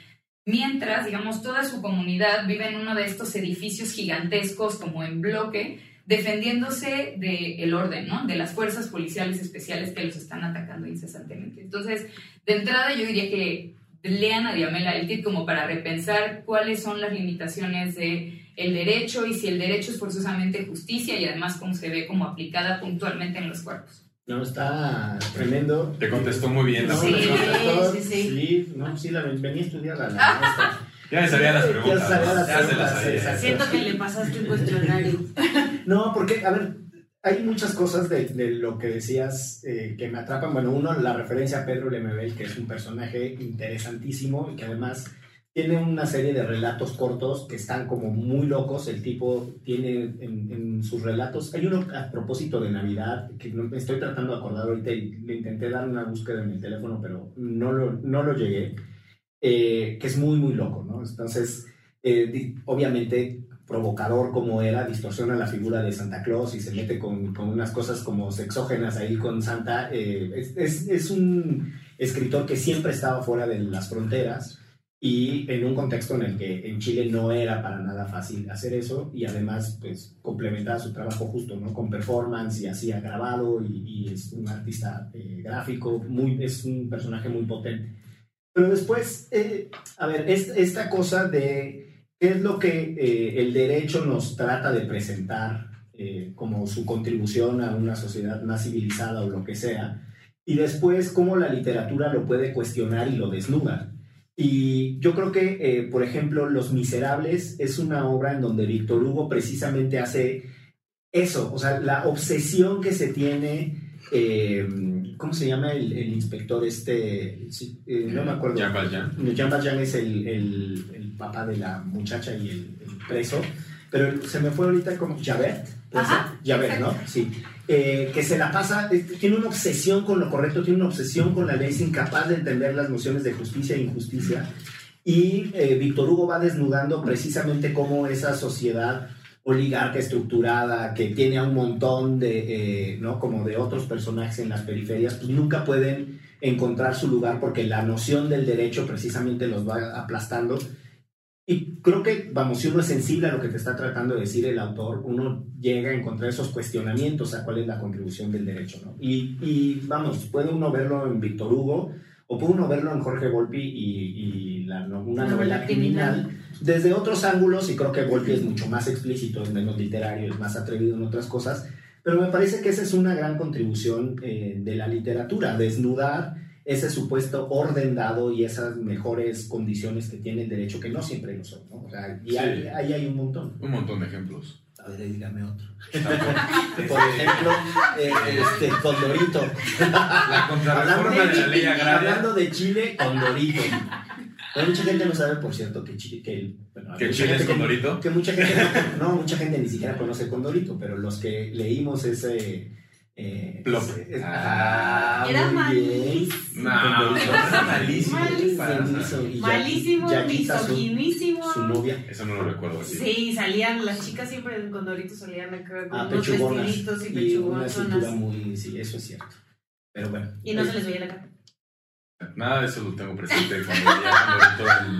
mientras, digamos, toda su comunidad vive en uno de estos edificios gigantescos como en bloque, defendiéndose del orden, ¿no? De las fuerzas policiales especiales que los están atacando incesantemente. Entonces, de entrada yo diría que lean a Diamela Elkit como para repensar cuáles son las limitaciones de el derecho y si el derecho es forzosamente justicia y además cómo se ve como aplicada puntualmente en los cuerpos. No, está tremendo. Te contestó muy bien la Sí, sí, sí. sí, no, sí, la venía a estudiar la, la maestra. Ya me sabía las Ya preguntas. sabía las ya se las preguntas, sabía. Siento que le pasaste un cuestionario. No, porque, a ver, hay muchas cosas de, de lo que decías eh, que me atrapan. Bueno, uno, la referencia a Pedro Lemebel, que es un personaje interesantísimo y que además tiene una serie de relatos cortos que están como muy locos. El tipo tiene en, en sus relatos. Hay uno a propósito de Navidad que me estoy tratando de acordar ahorita y le intenté dar una búsqueda en el teléfono, pero no lo, no lo llegué. eh, que es muy, muy loco, ¿no? Entonces, eh, obviamente provocador como era, distorsiona la figura de Santa Claus y se mete con, con unas cosas como sexógenas ahí con Santa. eh, es, es- es un escritor que siempre estaba fuera de las fronteras y en un contexto en el que en Chile no era para nada fácil hacer eso y además pues complementaba su trabajo justo, ¿no? Con performance y hacía grabado y, y es un artista eh, gráfico, muy, es un personaje muy potente. Pero después, eh, a ver, es- esta cosa de qué es lo que eh, el derecho nos trata de presentar eh, como su contribución a una sociedad más civilizada o lo que sea, y después cómo la literatura lo puede cuestionar y lo desnuda. Y yo creo que, eh, por ejemplo, Los Miserables es una obra en donde Víctor Hugo precisamente hace eso, o sea, la obsesión que se tiene, eh, ¿cómo se llama el, el inspector este? Sí, eh, no me acuerdo. Jean Valjean. Jean Valjean es el, el, el papá de la muchacha y el, el preso, pero se me fue ahorita como Javert. Javert, ¿no? Sí. Eh, que se la pasa, tiene una obsesión con lo correcto, tiene una obsesión con la ley, es incapaz de entender las nociones de justicia e injusticia. Y eh, Víctor Hugo va desnudando precisamente cómo esa sociedad oligarca estructurada que tiene a un montón de, eh, ¿no? Como de otros personajes en las periferias, pues nunca pueden encontrar su lugar porque la noción del derecho precisamente los va aplastando. Y creo que, vamos, si uno es sensible a lo que te está tratando de decir el autor, uno llega a encontrar esos cuestionamientos a cuál es la contribución del derecho, ¿no? Y, y, vamos, puede uno verlo en Víctor Hugo o puede uno verlo en Jorge Volpi y, y la, no- una Novela novela criminal, criminal. desde otros ángulos, y creo que Volpi es mucho más explícito, es menos literario, es más atrevido en otras cosas, pero me parece que esa es una gran contribución eh, de la literatura, desnudar ese supuesto orden dado y esas mejores condiciones que tiene el derecho, que no siempre lo son, ¿no? O sea, y Sí. ahí, ahí hay un montón. Un montón de ejemplos. A ver, dígame otro. Por ejemplo, eh, este, Condorito. La contrarreforma de la ley agraria. Hablando de Chile, Condorito. Pero mucha gente no sabe, por cierto, que Chile, que, el- bueno, ¿Que mucha Chile es que- Condorito? que mucha gente no, no, mucha gente ni siquiera conoce Condorito, pero los que leímos ese eh, Plop. ese- Ah, Era malísimo. No, Condorito. era malísimo. Malísimo. Ya- Malísimo, misoginísimo. Su novia. Eso no lo recuerdo así. Sí, salían, las chicas siempre en Condorito salían acá con Ah, unos pechugonas. vestiditos y Y una cintura pechugonas. muy. Sí, eso es cierto. Pero bueno. Y no se les veía la cara. Nada de eso lo tengo presente cuando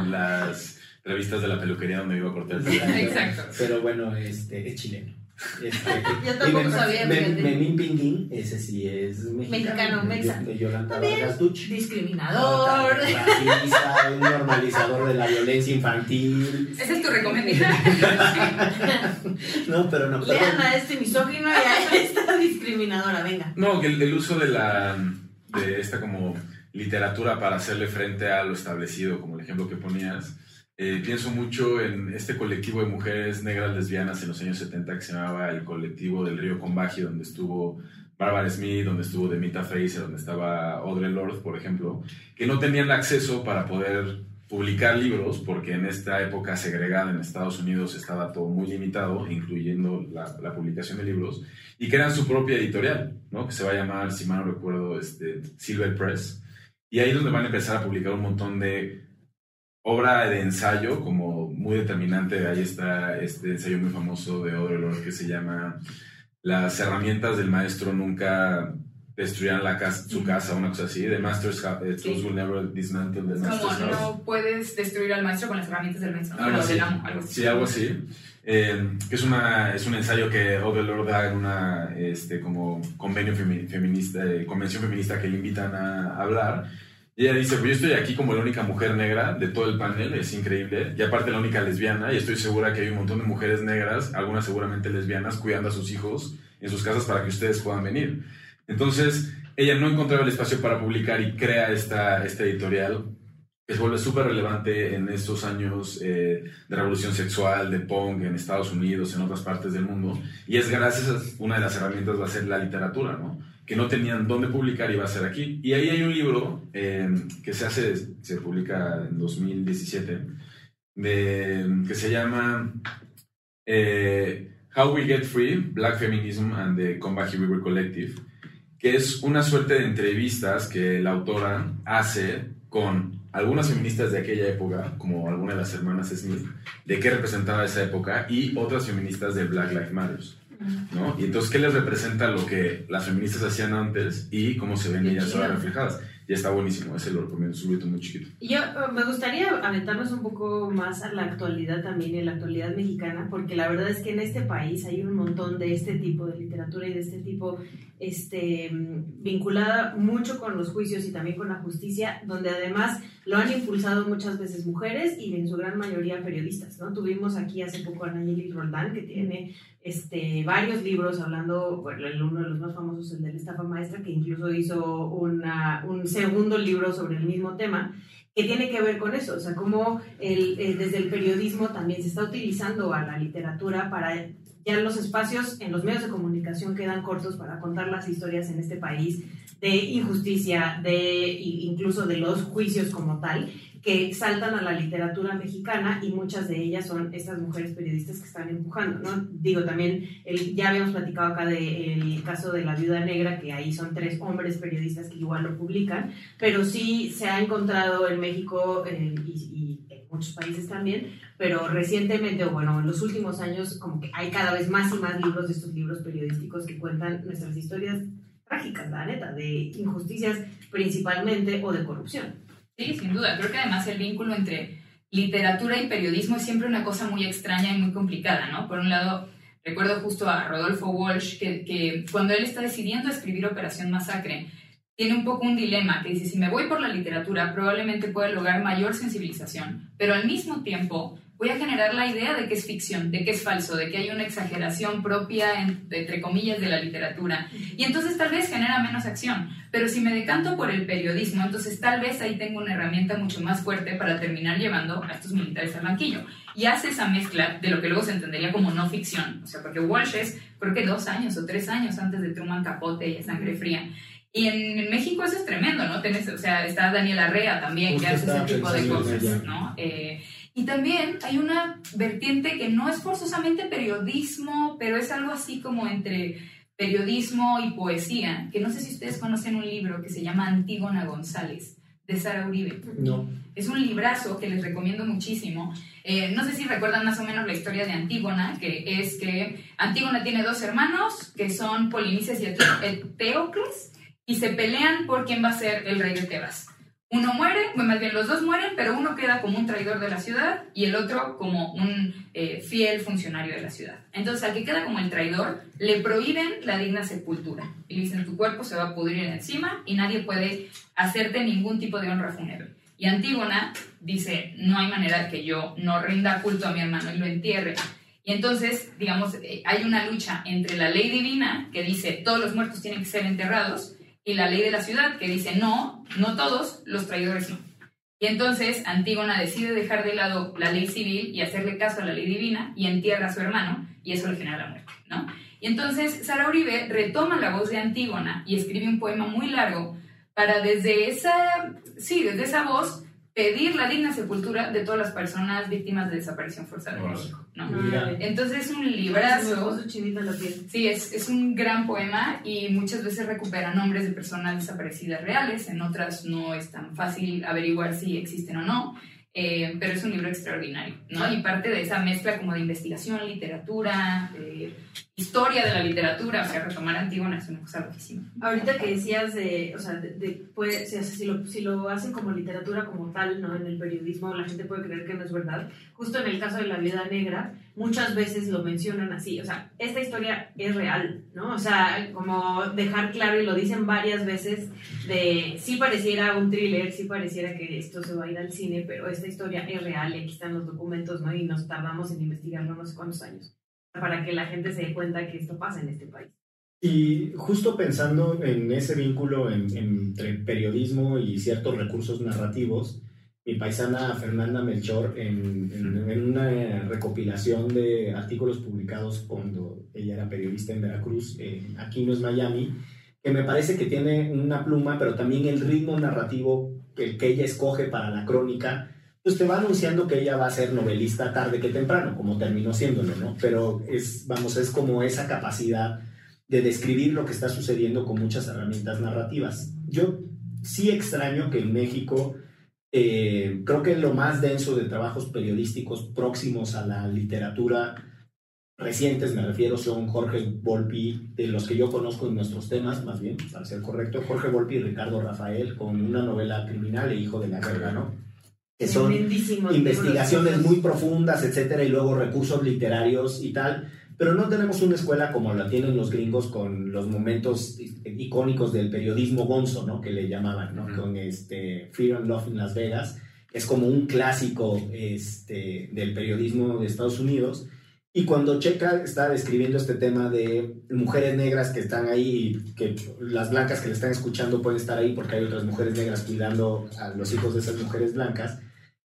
en las revistas de la peluquería donde iba a cortar el pelo. Exacto. Pero bueno, este, es chileno. Este, Yo tampoco sabía. Memín Pinguín, ese sí es mexicano. Mexicano, Yolanda También. Vargas Duch. Discriminador. Racista, un normalizador de la violencia infantil. Esa es tu recomendación. No, pero no. Lean a este misógino y a esta discriminadora, venga. No, que el, el uso de la de esta como literatura para hacerle frente a lo establecido, como el ejemplo que ponías. Eh, pienso mucho en este colectivo de mujeres negras lesbianas en los años 70 que se llamaba el colectivo del río Combagi, donde estuvo Barbara Smith, donde estuvo Demita Fraser, donde estaba Audre Lorde, por ejemplo, que no tenían acceso para poder publicar libros, porque en esta época segregada en Estados Unidos estaba todo muy limitado, incluyendo la, la publicación de libros, y crean su propia editorial, ¿no? que se va a llamar, si mal no recuerdo, este, Silver Press. Y ahí es donde van a empezar a publicar un montón de obra de ensayo, como muy determinante. Ahí está este ensayo muy famoso de Audre que se llama Las herramientas del maestro nunca destruirán la casa, su casa, una cosa así. The Master's ha- eh, tools will never dismantle the Master's como house. no puedes destruir al maestro con las herramientas del maestro, Algo así. del amo, algo así. Sí, algo así. Eh, es, una, es un ensayo que Audre da en una este, como convenio femi- feminista, eh, convención feminista que le invitan a hablar. Y ella dice, pues yo estoy aquí como la única mujer negra de todo el panel, es increíble. Y aparte la única lesbiana, y estoy segura que hay un montón de mujeres negras, algunas seguramente lesbianas, cuidando a sus hijos en sus casas para que ustedes puedan venir. Entonces, ella no encontraba el espacio para publicar y crea esta, esta editorial que se vuelve súper relevante en estos años eh, de revolución sexual, de punk en Estados Unidos, en otras partes del mundo. Y es gracias a una de las herramientas va a ser la literatura, ¿no? Que no tenían dónde publicar y va a ser aquí. Y ahí hay un libro eh, que se hace, se publica en 2017, de, que se llama eh, How We Get Free, Black Feminism and the Combahee River Collective, que es una suerte de entrevistas que la autora hace con algunas feministas de aquella época, como alguna de las hermanas Smith, de qué representaba esa época, y otras feministas de Black Lives Matter. ¿No? Y entonces, ¿qué les representa lo que las feministas hacían antes y cómo se ven Qué ellas ahora reflejadas? Y está buenísimo, ese lo recomiendo, es un libro muy chiquito. Yo eh, me gustaría aventarnos un poco más a la actualidad también, en la actualidad mexicana, porque la verdad es que en este país hay un montón de este tipo de literatura y de este tipo este, mm, vinculada mucho con los juicios y también con la justicia, donde además lo han impulsado muchas veces mujeres y en su gran mayoría periodistas. ¿no? Tuvimos aquí hace poco a Nayeli Roldán, que tiene este, varios libros hablando, bueno, el- uno de los más famosos, el de la estafa maestra, que incluso hizo una, un segundo libro sobre el mismo tema, que tiene que ver con eso, o sea, cómo el, eh, desde el periodismo también se está utilizando a la literatura para ya los espacios en los medios de comunicación quedan cortos para contar las historias en este país de injusticia, de incluso de los juicios como tal, que saltan a la literatura mexicana y muchas de ellas son estas mujeres periodistas que están empujando, ¿no? Digo, también el, ya habíamos platicado acá del caso de la viuda negra, que ahí son tres hombres periodistas que igual lo publican, pero sí se ha encontrado en México eh, y, y en muchos países también, pero recientemente, o bueno, en los últimos años, como que hay cada vez más y más libros de estos libros periodísticos que cuentan nuestras historias trágicas, la neta, de injusticias principalmente o de corrupción. Sí, sin duda. Creo que además el vínculo entre literatura y periodismo es siempre una cosa muy extraña y muy complicada, ¿no? Por un lado, recuerdo justo a Rodolfo Walsh que, que cuando él está decidiendo escribir Operación Masacre, tiene un poco un dilema que dice, si me voy por la literatura, probablemente pueda lograr mayor sensibilización, pero al mismo tiempo voy a generar la idea de que es ficción, de que es falso, de que hay una exageración propia, en- entre comillas, de la literatura. Y entonces tal vez genera menos acción. Pero si me decanto por el periodismo, entonces tal vez ahí tengo una herramienta mucho más fuerte para terminar llevando a estos militares al banquillo. Y hace esa mezcla de lo que luego se entendería como no ficción. O sea, porque Walsh es, creo que dos años o tres años antes de Truman Capote y a Sangre Fría. Y en México eso es tremendo, ¿no? Tenés, o sea, está Daniel Arrea también, que Justo hace ese tipo de cosas. ¿no? Eh, y también hay una vertiente que no es forzosamente periodismo, pero es algo así como entre periodismo y poesía, que no sé si ustedes conocen un libro que se llama Antígona González, de Sara Uribe. No. Es un librazo que les recomiendo muchísimo. Eh, no sé si recuerdan más o menos la historia de Antígona, que es que Antígona tiene dos hermanos, que son Polinices y Ete- Eteocles, y se pelean por quién va a ser el rey de Tebas. Uno muere, bueno, más bien los dos mueren, pero uno queda como un traidor de la ciudad y el otro como un eh, fiel funcionario de la ciudad. Entonces, al que queda como el traidor, le prohíben la digna sepultura. Y le dicen, tu cuerpo se va a pudrir encima y nadie puede hacerte ningún tipo de honra fúnebre. Y Antígona dice, no hay manera que yo no rinda culto a mi hermano y lo entierre. Y entonces, digamos, eh, hay una lucha entre la ley divina, que dice, todos los muertos tienen que ser enterrados, y la ley de la ciudad, que dice, no, no todos, los traidores no. Y entonces Antígona decide dejar de lado la ley civil y hacerle caso a la ley divina y entierra a su hermano y eso le genera la muerte, ¿no? Y entonces Sara Uribe retoma la voz de Antígona y escribe un poema muy largo para desde esa, sí, desde esa voz pedir la digna sepultura de todas las personas víctimas de desaparición forzada en. México. ¿no? Entonces es un librazo. Sí, es, es un gran poema y muchas veces recupera nombres de personas desaparecidas reales, en otras no es tan fácil averiguar si existen o no, eh, pero es un libro extraordinario, ¿no? Y parte de esa mezcla como de investigación, literatura, historia de la literatura, o sea, retomar Antígona es una cosa loquísima. Ahorita que decías de, o sea, de, de- puede- si, lo, si lo hacen como literatura como tal, ¿no? En el periodismo, la gente puede creer que no es verdad. Justo en el caso de la viuda negra, muchas veces lo mencionan así, o sea, esta historia es real, ¿no? O sea, como dejar claro, y lo dicen varias veces, de sí pareciera un thriller, sí pareciera que esto se va a ir al cine, pero esta historia es real y aquí están los documentos, ¿no? Y nos tardamos en investigarlo no sé cuántos años, para que la gente se dé cuenta que esto pasa en este país. Y justo pensando en ese vínculo en- entre periodismo y ciertos recursos narrativos, mi paisana Fernanda Melchor, en, en- en una recopilación de artículos publicados cuando ella era periodista en Veracruz, eh, aquí no es Miami, que me parece que tiene una pluma, pero también el ritmo narrativo que, que ella escoge para la crónica, pues te va anunciando que ella va a ser novelista tarde que temprano, como terminó siéndolo, ¿no? Pero es, vamos, es como esa capacidad de describir lo que está sucediendo con muchas herramientas narrativas. Yo sí extraño que en México, eh, creo que lo más denso de trabajos periodísticos próximos a la literatura recientes, me refiero, son Jorge Volpi, de los que yo conozco en nuestros temas, más bien, para ser correcto, Jorge Volpi y Ricardo Rafael, con una novela criminal, El hijo de la guerra, ¿no? Que son investigaciones muy profundas, etcétera, y luego recursos literarios y tal. Pero no tenemos una escuela como la tienen los gringos con los momentos icónicos del periodismo gonzo, ¿no? Que le llamaban, ¿no? Ujú. Con este and Love en Las Vegas. Es como un clásico este, del periodismo de Estados Unidos. Y cuando Checa está describiendo este tema de mujeres negras que están ahí, y que las blancas que le están escuchando pueden estar ahí porque hay otras mujeres negras cuidando a los hijos de esas mujeres blancas,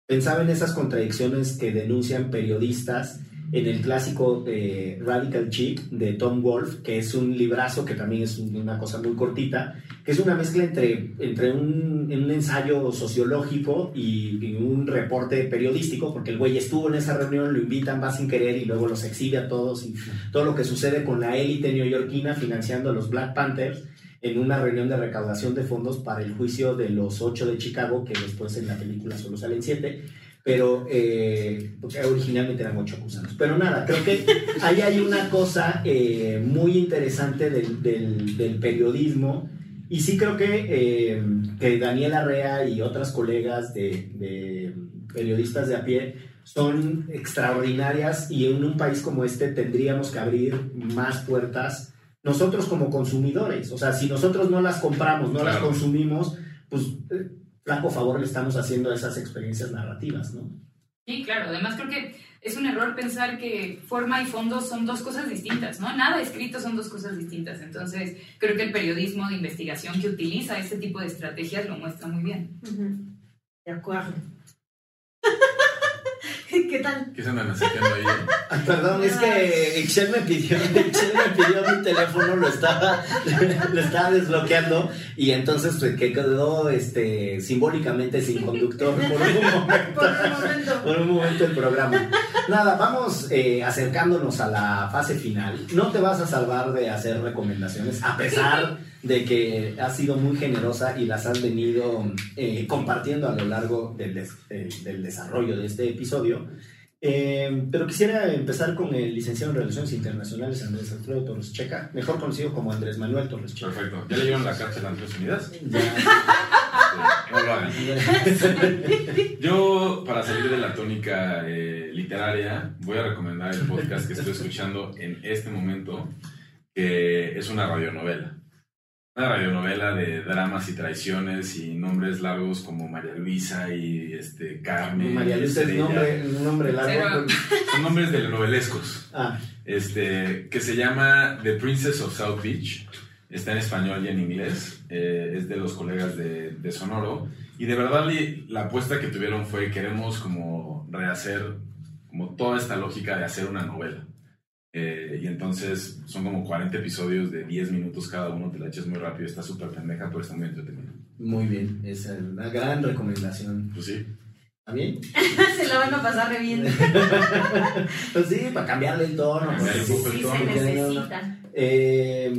pensaba en esas contradicciones que denuncian periodistas en el clásico de Radical Chic de Tom Wolfe, que es un librazo que también es un- una cosa muy cortita, que es una mezcla entre, entre un, un ensayo sociológico y, y un reporte periodístico, porque el güey estuvo en esa reunión, lo invitan, va sin querer y luego los exhibe a todos y todo lo que sucede con la élite neoyorquina financiando a los Black Panthers en una reunión de recaudación de fondos para el juicio de los ocho de Chicago, que después en la película solo salen siete, pero eh, porque originalmente eran ocho acusados. Pero nada, creo que ahí hay una cosa eh, muy interesante del, del- del periodismo y sí creo que, eh, que Daniel Arrea y otras colegas de, de periodistas de a pie son extraordinarias y en un país como este tendríamos que abrir más puertas nosotros como consumidores. O sea, si nosotros no las compramos, no las Claro. consumimos, pues eh, flaco favor le estamos haciendo a esas experiencias narrativas, ¿no? Sí, claro. Además creo que es un error pensar que forma y fondo son dos cosas distintas, ¿no? Nada escrito son dos cosas distintas. Entonces creo que el periodismo de investigación que utiliza este tipo de estrategias lo muestra muy bien. De acuerdo. ¿Qué tal? ¿Qué se andan haciendo ahí? Ah, Perdón, es que Excel me pidió, Excel me pidió mi teléfono, lo estaba, lo estaba desbloqueando y entonces pues, que quedó este, simbólicamente sin conductor por un momento. Por un momento. por un momento el programa. Nada, vamos eh, acercándonos a la fase final. No te vas a salvar de hacer recomendaciones, a pesar de que has sido muy generosa y las has venido eh, compartiendo a lo largo del, des- eh, del desarrollo de este episodio. Eh, pero quisiera empezar con el licenciado en Relaciones Internacionales Andrés Alfredo Torres Checa, mejor conocido como Andrés Manuel Torres Checa. Perfecto. ¿Ya leyeron la cárcel a Naciones Unidas? Ya. No lo hagan. Yo, para salir de la tónica eh, literaria, voy a recomendar el podcast que estoy escuchando en este momento, que es una radionovela. Una radionovela de dramas y traiciones y nombres largos como María Luisa y este, Carmen. María Luisa es nombre, un nombre largo. Son nombres telenovelescos. Ah, Este, que se llama The Princess of South Beach. Está en español y en inglés. eh, es de los colegas de, de Sonoro. Y de verdad la apuesta que tuvieron fue queremos como rehacer como toda esta lógica de hacer una novela. Eh, y entonces son como 40 episodios de 10 minutos cada uno, te la echas muy rápido, está súper pendeja, pero está muy entretenida. muy bien, esa es una gran recomendación. Pues sí. ¿Está bien? Se la van a pasar re bien. Pues sí, para cambiarle el tono. Porque un poco Sí, se necesita. Eh,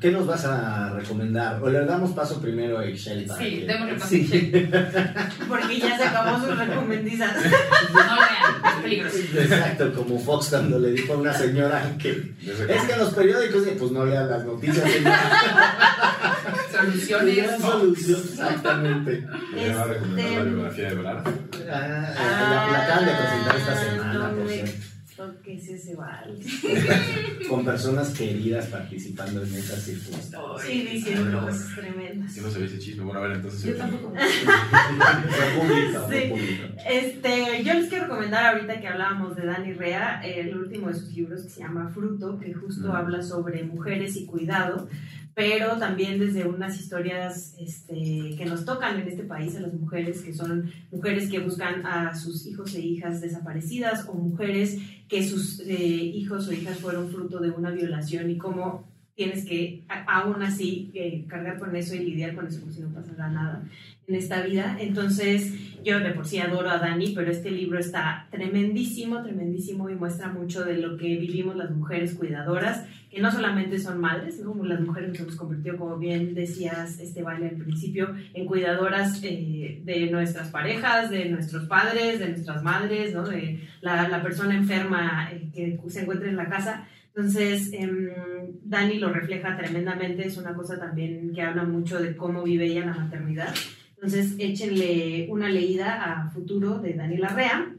¿Qué nos vas a recomendar? O le damos paso primero a para Sí, que- démosle paso a Sí. Excel. Porque ya se acabó sus recomendizas. No lean, es peligroso. Exacto, como Fox cuando le dijo a una señora que es que en los periódicos, pues no lean las noticias. señora. Soluciones. Solución, exactamente. Me va a recomendar la Este- biografía de Brad. Ah, la, la acaban de presentar esta semana, no por me cierto. Toques ese vals. Con personas queridas participando en esas circunstancias. Sí, diciendo cosas tremendas. Si no sabía ese chisme, bueno, a ver, entonces. Yo tampoco. Fue público, fue Sí. público. Este, yo les quiero recomendar ahorita que hablábamos de Dani Rea, el último de sus libros que se llama Fruto, que justo Mm. habla sobre mujeres y cuidado, pero también desde unas historias este, que nos tocan en este país a las mujeres, que son mujeres que buscan a sus hijos e hijas desaparecidas o mujeres que sus eh, hijos o hijas fueron fruto de una violación y cómo tienes que aún así eh, cargar con eso y lidiar con eso como si no pasara nada en esta vida. Entonces, yo de por sí adoro a Dani, pero este libro está tremendísimo, tremendísimo y muestra mucho de lo que vivimos las mujeres cuidadoras, que no solamente son madres, ¿no? las mujeres nos hemos convertido, como bien decías, este vale al principio, en cuidadoras eh, de nuestras parejas, de nuestros padres, de nuestras madres, ¿no? de la, la persona enferma eh, que se encuentra en la casa. Entonces, em, Dani lo refleja tremendamente, es una cosa también que habla mucho de cómo vive ella la maternidad. Entonces, échenle una leída a Futuro de Daniela Rea.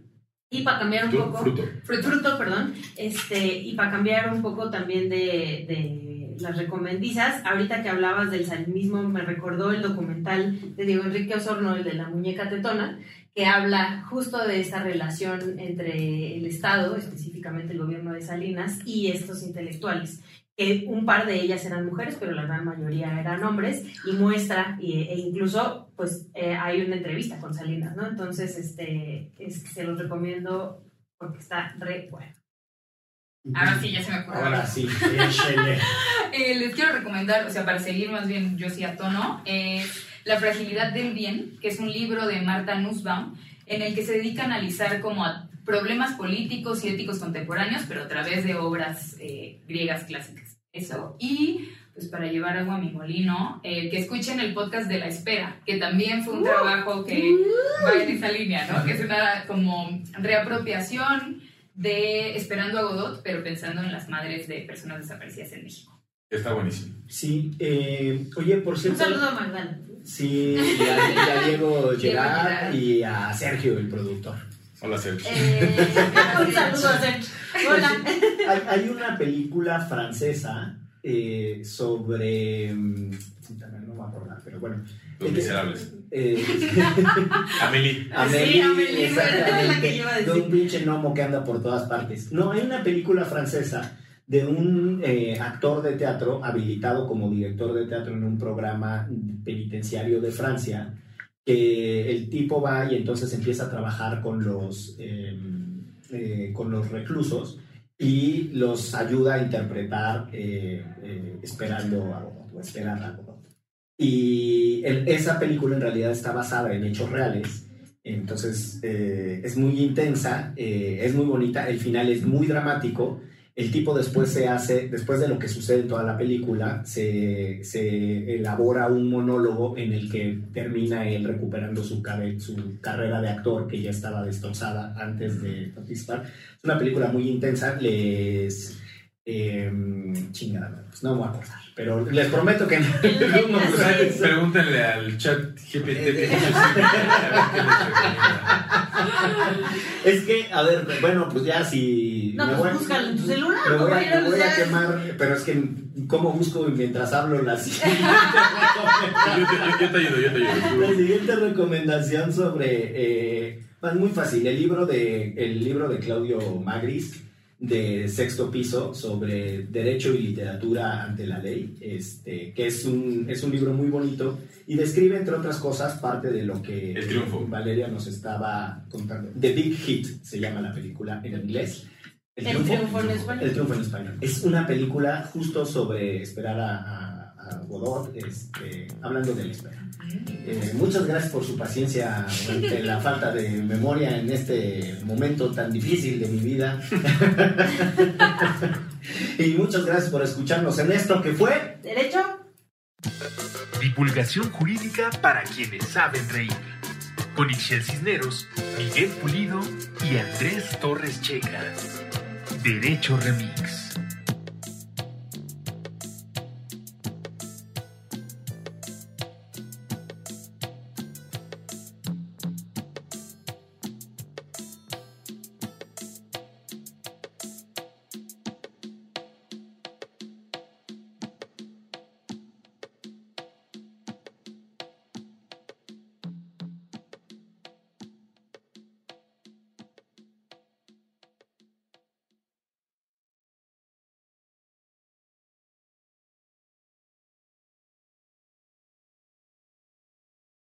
Y para cambiar un poco... fruto. Fruto, perdón. Este, y para cambiar un poco también de, de las recomendizas, ahorita que hablabas del salinismo, me recordó el documental de Diego Enrique Osorno, el de la muñeca tetona, que habla justo de esta relación entre el Estado, específicamente el gobierno de Salinas, y estos intelectuales. Que un par de ellas eran mujeres, pero la gran mayoría eran hombres, y muestra, e incluso, pues, eh, hay una entrevista con Salinas, ¿no? Entonces, este, es, se los recomiendo porque está re bueno. Ahora sí, ya se me ocurrió. Ahora sí. Eh, les quiero recomendar, o sea, para seguir más bien yo sí a tono, es La fragilidad del bien, que es un libro de Marta Nussbaum, en el que se dedica a analizar como a problemas políticos y éticos contemporáneos, pero a través de obras eh, griegas clásicas. Eso. Y pues para llevar agua a mi molino, eh, que escuchen el podcast de La Espera, que también fue un trabajo que va en esa línea, ¿no? Que es una como reapropiación de Esperando a Godot, pero pensando en las madres de personas desaparecidas en México. Está buenísimo. Sí, eh, oye, por Un cierto. saludo a Magdalena. Sí, y a, y a Diego Gerard y a Sergio, el productor. Hola, Sergio. Eh, un saludo a Sergio. Hola. Hay, hay una película francesa eh, sobre. mm, no me voy a acordar, pero bueno. Los miserables. Eh, Amelie. Amelie, Sí, Amelie, es la que iba a de decir. un pinche gnomo que anda por todas partes. No, hay una película francesa de un eh, actor de teatro habilitado como director de teatro en un programa penitenciario de Francia, que el tipo va y entonces empieza a trabajar con los, eh, eh, con los reclusos y los ayuda a interpretar eh, esperando a Godot, esperar a. Y esa película en realidad está basada en hechos reales. Entonces es muy intensa, es muy bonita, el final es muy dramático. El tipo después se hace, después de lo que sucede en toda la película, se, se elabora un monólogo en el que termina él recuperando su, cabe- su carrera de actor que ya estaba destrozada antes de participar. Es una película muy intensa, les... Eh, chingada, pues no me voy a acordar, pero les prometo que en algunos O sea, lugares- Pregúntenle al chat GPT. Es que, a ver, bueno, pues ya si. No, me pues voy a- búscalo en tu celular, Me voy, a, compañero, me voy a ¿sabes? quemar, pero es que, ¿cómo busco mientras hablo la siguiente Yo te, yo- yo te ayudo, yo te La ayudo. siguiente recomendación sobre. Eh, es muy fácil, el libro, de, el libro de Claudio Magris, de sexto piso, sobre Derecho y Literatura ante la Ley, este, que es un, es un libro muy bonito y describe, entre otras cosas, parte de lo que El triunfo. Valeria nos estaba contando. The Big Hit se llama la película en inglés. El triunfo en español. El triunfo en español. Es una película justo sobre esperar a, a- a a Godot, este, hablando de la espera. Eh, muchas gracias por su paciencia ante la falta de memoria en este momento tan difícil de mi vida. y muchas gracias por escucharnos en esto que fue ¿Derecho? Divulgación jurídica para quienes saben reír. Con Ixel Cisneros, Miguel Pulido y Andrés Torres Checa. Derecho Remix.